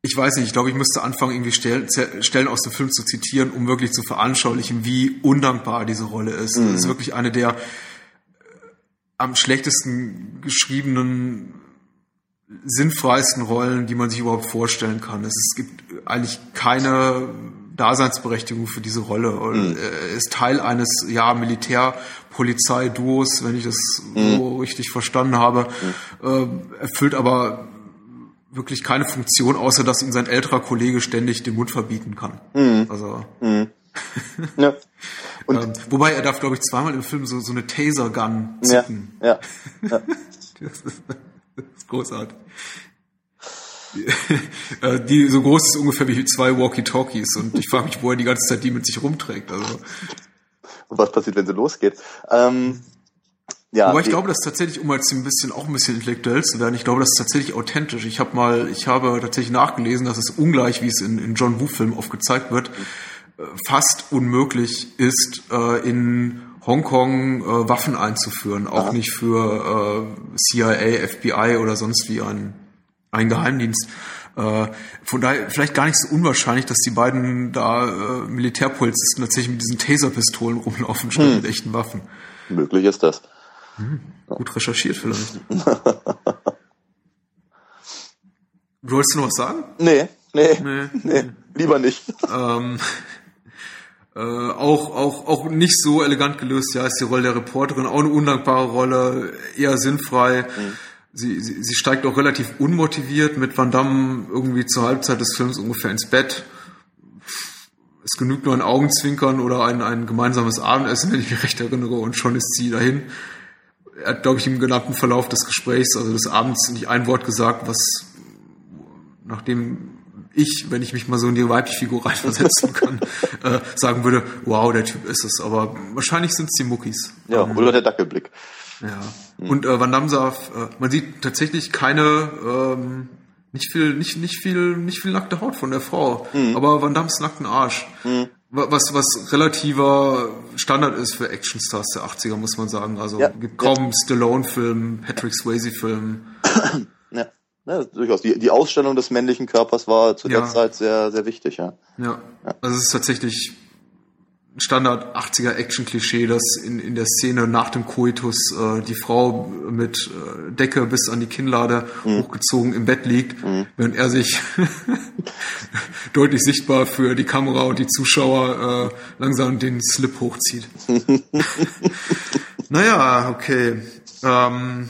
ich weiß nicht, ich glaube, ich müsste anfangen, irgendwie Stellen, Stellen aus dem Film zu zitieren, um wirklich zu veranschaulichen, wie undankbar diese Rolle ist. Mhm. Es ist wirklich eine der äh, am schlechtesten geschriebenen sinnfreisten Rollen, die man sich überhaupt vorstellen kann. Es, gibt eigentlich keine Daseinsberechtigung für diese Rolle. Mhm. Er ist Teil eines ja Militär-Polizei-Duos, wenn ich das mhm. so richtig verstanden habe. Mhm. Äh, erfüllt aber wirklich keine Funktion, außer dass ihm sein älterer Kollege ständig den Mund verbieten kann. Mhm. Also. Mhm. ja. Und ähm, wobei er darf, glaube ich, zweimal im Film so, so eine Taser-Gun zicken. Ja, ja, ja. das, ist, das ist großartig. Die, äh, die so groß ist ungefähr wie zwei Walkie-Talkies und ich frage mich, wo er die ganze Zeit die mit sich rumträgt. Also. Und was passiert, wenn sie losgeht? Ähm, ja, Aber ich glaube, das ist tatsächlich, um jetzt ein bisschen auch ein bisschen intellektuell zu werden, ich glaube, das ist tatsächlich authentisch. Ich habe mal, ich habe tatsächlich nachgelesen, dass es ungleich, wie es in, in John Woo-Filmen oft gezeigt wird, äh, fast unmöglich ist, äh, in Hongkong äh, Waffen einzuführen, auch Aha. nicht für äh, CIA, FBI oder sonst wie ein, ein Geheimdienst. Äh, von daher vielleicht gar nicht so unwahrscheinlich, dass die beiden da äh, Militärpolizisten tatsächlich mit diesen Taserpistolen rumlaufen statt hm. mit echten Waffen. Möglich ist das. Hm, gut recherchiert vielleicht. Wolltest du noch was sagen? Nee, nee, nee, nee lieber nicht. Ähm, äh, auch, auch, auch nicht so elegant gelöst, ja, ist die Rolle der Reporterin, auch eine undankbare Rolle, eher sinnfrei. Mhm. Sie, sie, sie steigt auch relativ unmotiviert mit Van Damme irgendwie zur Halbzeit des Films ungefähr ins Bett. Es genügt nur ein Augenzwinkern oder ein, ein gemeinsames Abendessen, wenn ich mich recht erinnere, und schon ist sie dahin er hat, glaube ich, im gesamten Verlauf des Gesprächs, also des Abends, nicht ein Wort gesagt, was nachdem ich, wenn ich mich mal so in die weibliche Figur reinversetzen kann, äh, sagen würde, wow, der Typ ist es. Aber wahrscheinlich sind es die Muckis. Ja, ähm, oder der Dackelblick. Ja. Mhm. Und äh, Van Damme sah, äh, man sieht tatsächlich keine, ähm, nicht viel, nicht, nicht viel, nicht viel nackte Haut von der Frau. Mhm. Aber Van Dammes nackten Arsch. Mhm was, was relativer Standard ist für Actionstars der 80er, muss man sagen. Also ja, gibt kaum ja. Stallone-Film, Patrick Swayze-Film. Ja. ja, durchaus. Die, die Ausstellung des männlichen Körpers war zu der Zeit sehr, sehr wichtig, ja. Ja, also es ist tatsächlich Standard 80er Action-Klischee, dass in, in der Szene nach dem Koitus äh, die Frau mit äh, Decke bis an die Kinnlade mhm. hochgezogen im Bett liegt, mhm. während er sich deutlich sichtbar für die Kamera und die Zuschauer äh, langsam den Slip hochzieht. naja, okay. Ähm,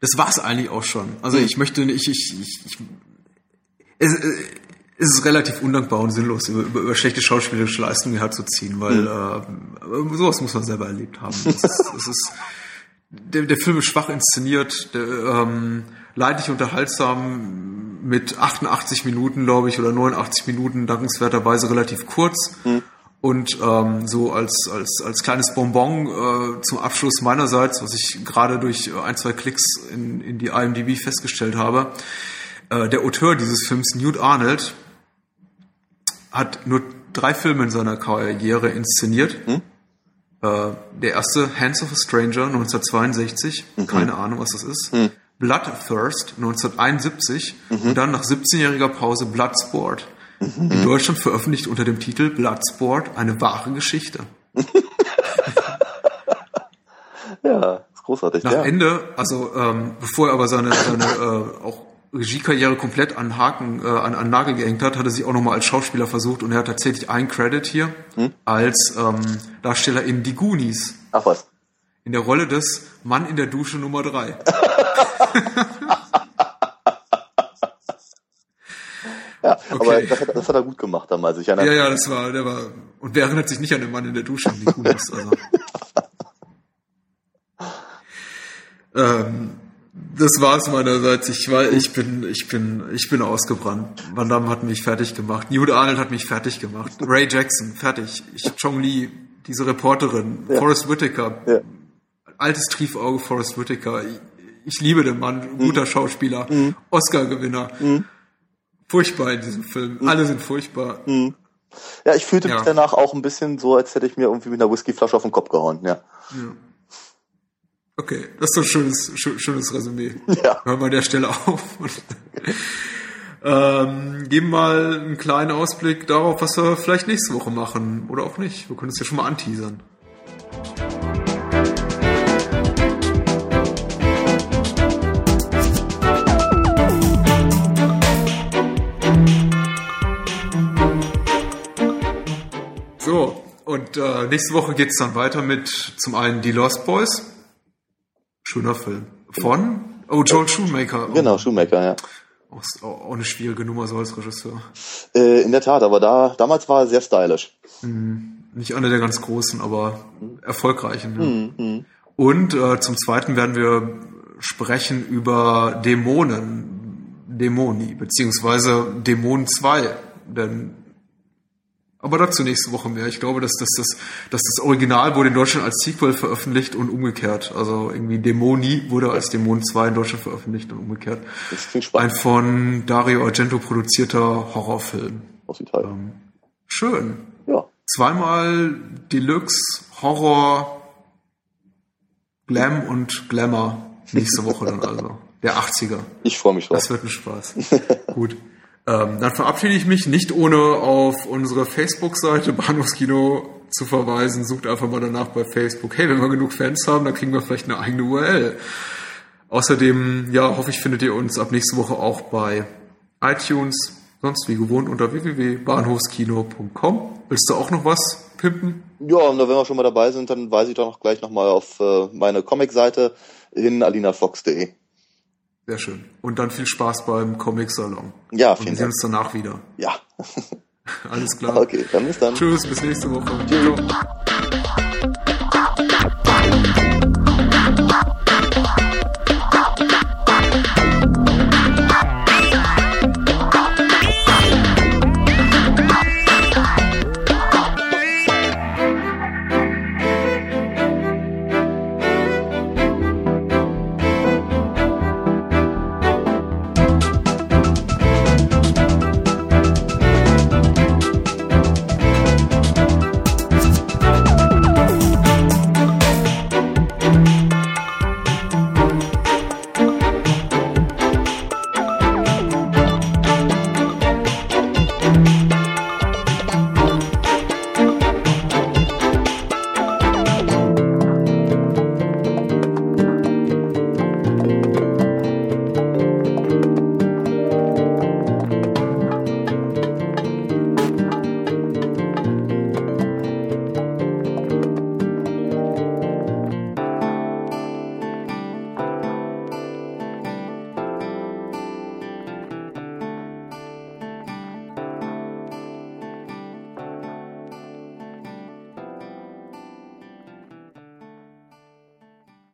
das war's eigentlich auch schon. Also mhm. ich möchte nicht, ich, ich, ich es, äh, ist es relativ undankbar und sinnlos, über, über, über schlechte schauspielerische Leistungen herzuziehen, weil mhm. äh, sowas muss man selber erlebt haben. Es es ist, der, der Film ist schwach inszeniert, der, ähm, leidlich unterhaltsam mit 88 Minuten, glaube ich, oder 89 Minuten, dankenswerterweise relativ kurz. Mhm. Und ähm, so als, als, als kleines Bonbon äh, zum Abschluss meinerseits, was ich gerade durch ein, zwei Klicks in, in die IMDb festgestellt habe, äh, der Auteur dieses Films, Newt Arnold, hat nur drei Filme in seiner Karriere inszeniert. Hm? Äh, der erste, Hands of a Stranger, 1962. Mhm. Keine Ahnung, was das ist. Mhm. Bloodthirst, 1971. Mhm. Und dann nach 17-jähriger Pause Bloodsport. Mhm. In Deutschland veröffentlicht unter dem Titel Bloodsport, eine wahre Geschichte. ja, ist großartig. Nach ja. Ende, also ähm, bevor er aber seine, seine äh, auch Regiekarriere komplett an Haken, äh, an, an Nagel gehängt hat, hat er sich auch nochmal als Schauspieler versucht und er hat tatsächlich einen Credit hier hm? als ähm, Darsteller in Die Goonies. Ach was. In der Rolle des Mann in der Dusche Nummer drei. ja, okay. aber das hat, das hat, er gut gemacht damals. Ich ja, ja, das war, der war, und wer erinnert sich nicht an den Mann in der Dusche in Die Goonies? Also. ähm, das war's meinerseits. Ich war, ich bin, ich bin, ich bin ausgebrannt. Van Damme hat mich fertig gemacht. Newt Arnold hat mich fertig gemacht. Ray Jackson, fertig. Ich, Chong Lee, diese Reporterin, ja. Forrest Whitaker, ja. altes Triefauge Forrest Whitaker. Ich, ich liebe den Mann, mhm. guter Schauspieler, mhm. Oscar-Gewinner. Mhm. Furchtbar in diesem Film. Mhm. Alle sind furchtbar. Mhm. Ja, ich fühlte ja. mich danach auch ein bisschen so, als hätte ich mir irgendwie mit einer Whiskyflasche auf den Kopf gehauen, ja. ja. Okay, das ist doch ein schönes, schönes Resümee. Ja. Hören wir an der Stelle auf. ähm, geben mal einen kleinen Ausblick darauf, was wir vielleicht nächste Woche machen. Oder auch nicht. Wir können es ja schon mal anteasern. So, und äh, nächste Woche geht's dann weiter mit zum einen die Lost Boys. Schöner Film. Von Oh, Joel Shoemaker. Genau, Shoemaker, ja. Auch, auch eine schwierige Nummer so als Regisseur. Äh, in der Tat, aber da damals war er sehr stylisch. Mhm. Nicht einer der ganz großen, aber erfolgreichen. Ja. Mhm. Und äh, zum Zweiten werden wir sprechen über Dämonen, Dämoni, beziehungsweise Dämonen 2. Denn aber dazu nächste Woche mehr. Ich glaube, dass, dass, dass, dass das Original wurde in Deutschland als Sequel veröffentlicht und umgekehrt. Also irgendwie Dämoni wurde als Dämon 2 in Deutschland veröffentlicht und umgekehrt. Das klingt spannend. Ein von Dario Argento produzierter Horrorfilm. Aus Italien. Ähm, schön. Ja. Zweimal Deluxe, Horror, Glam und Glamour. Nächste Woche dann also. Der 80er. Ich freue mich drauf. Das wird ein Spaß. Gut. Ähm, dann verabschiede ich mich nicht ohne auf unsere Facebook-Seite Bahnhofskino zu verweisen. Sucht einfach mal danach bei Facebook. Hey, wenn wir genug Fans haben, dann kriegen wir vielleicht eine eigene URL. Außerdem, ja, hoffe ich, findet ihr uns ab nächste Woche auch bei iTunes, sonst wie gewohnt unter www.bahnhofskino.com. Willst du auch noch was pimpen? Ja, und wenn wir schon mal dabei sind, dann weise ich doch noch gleich nochmal auf äh, meine Comic-Seite hin, alinafox.de. Sehr schön. Und dann viel Spaß beim Comic-Salon. Ja, vielen Und wir sehen uns danach wieder. Ja. Alles klar. Okay, dann bis dann. Tschüss, bis nächste Woche. Tschüss.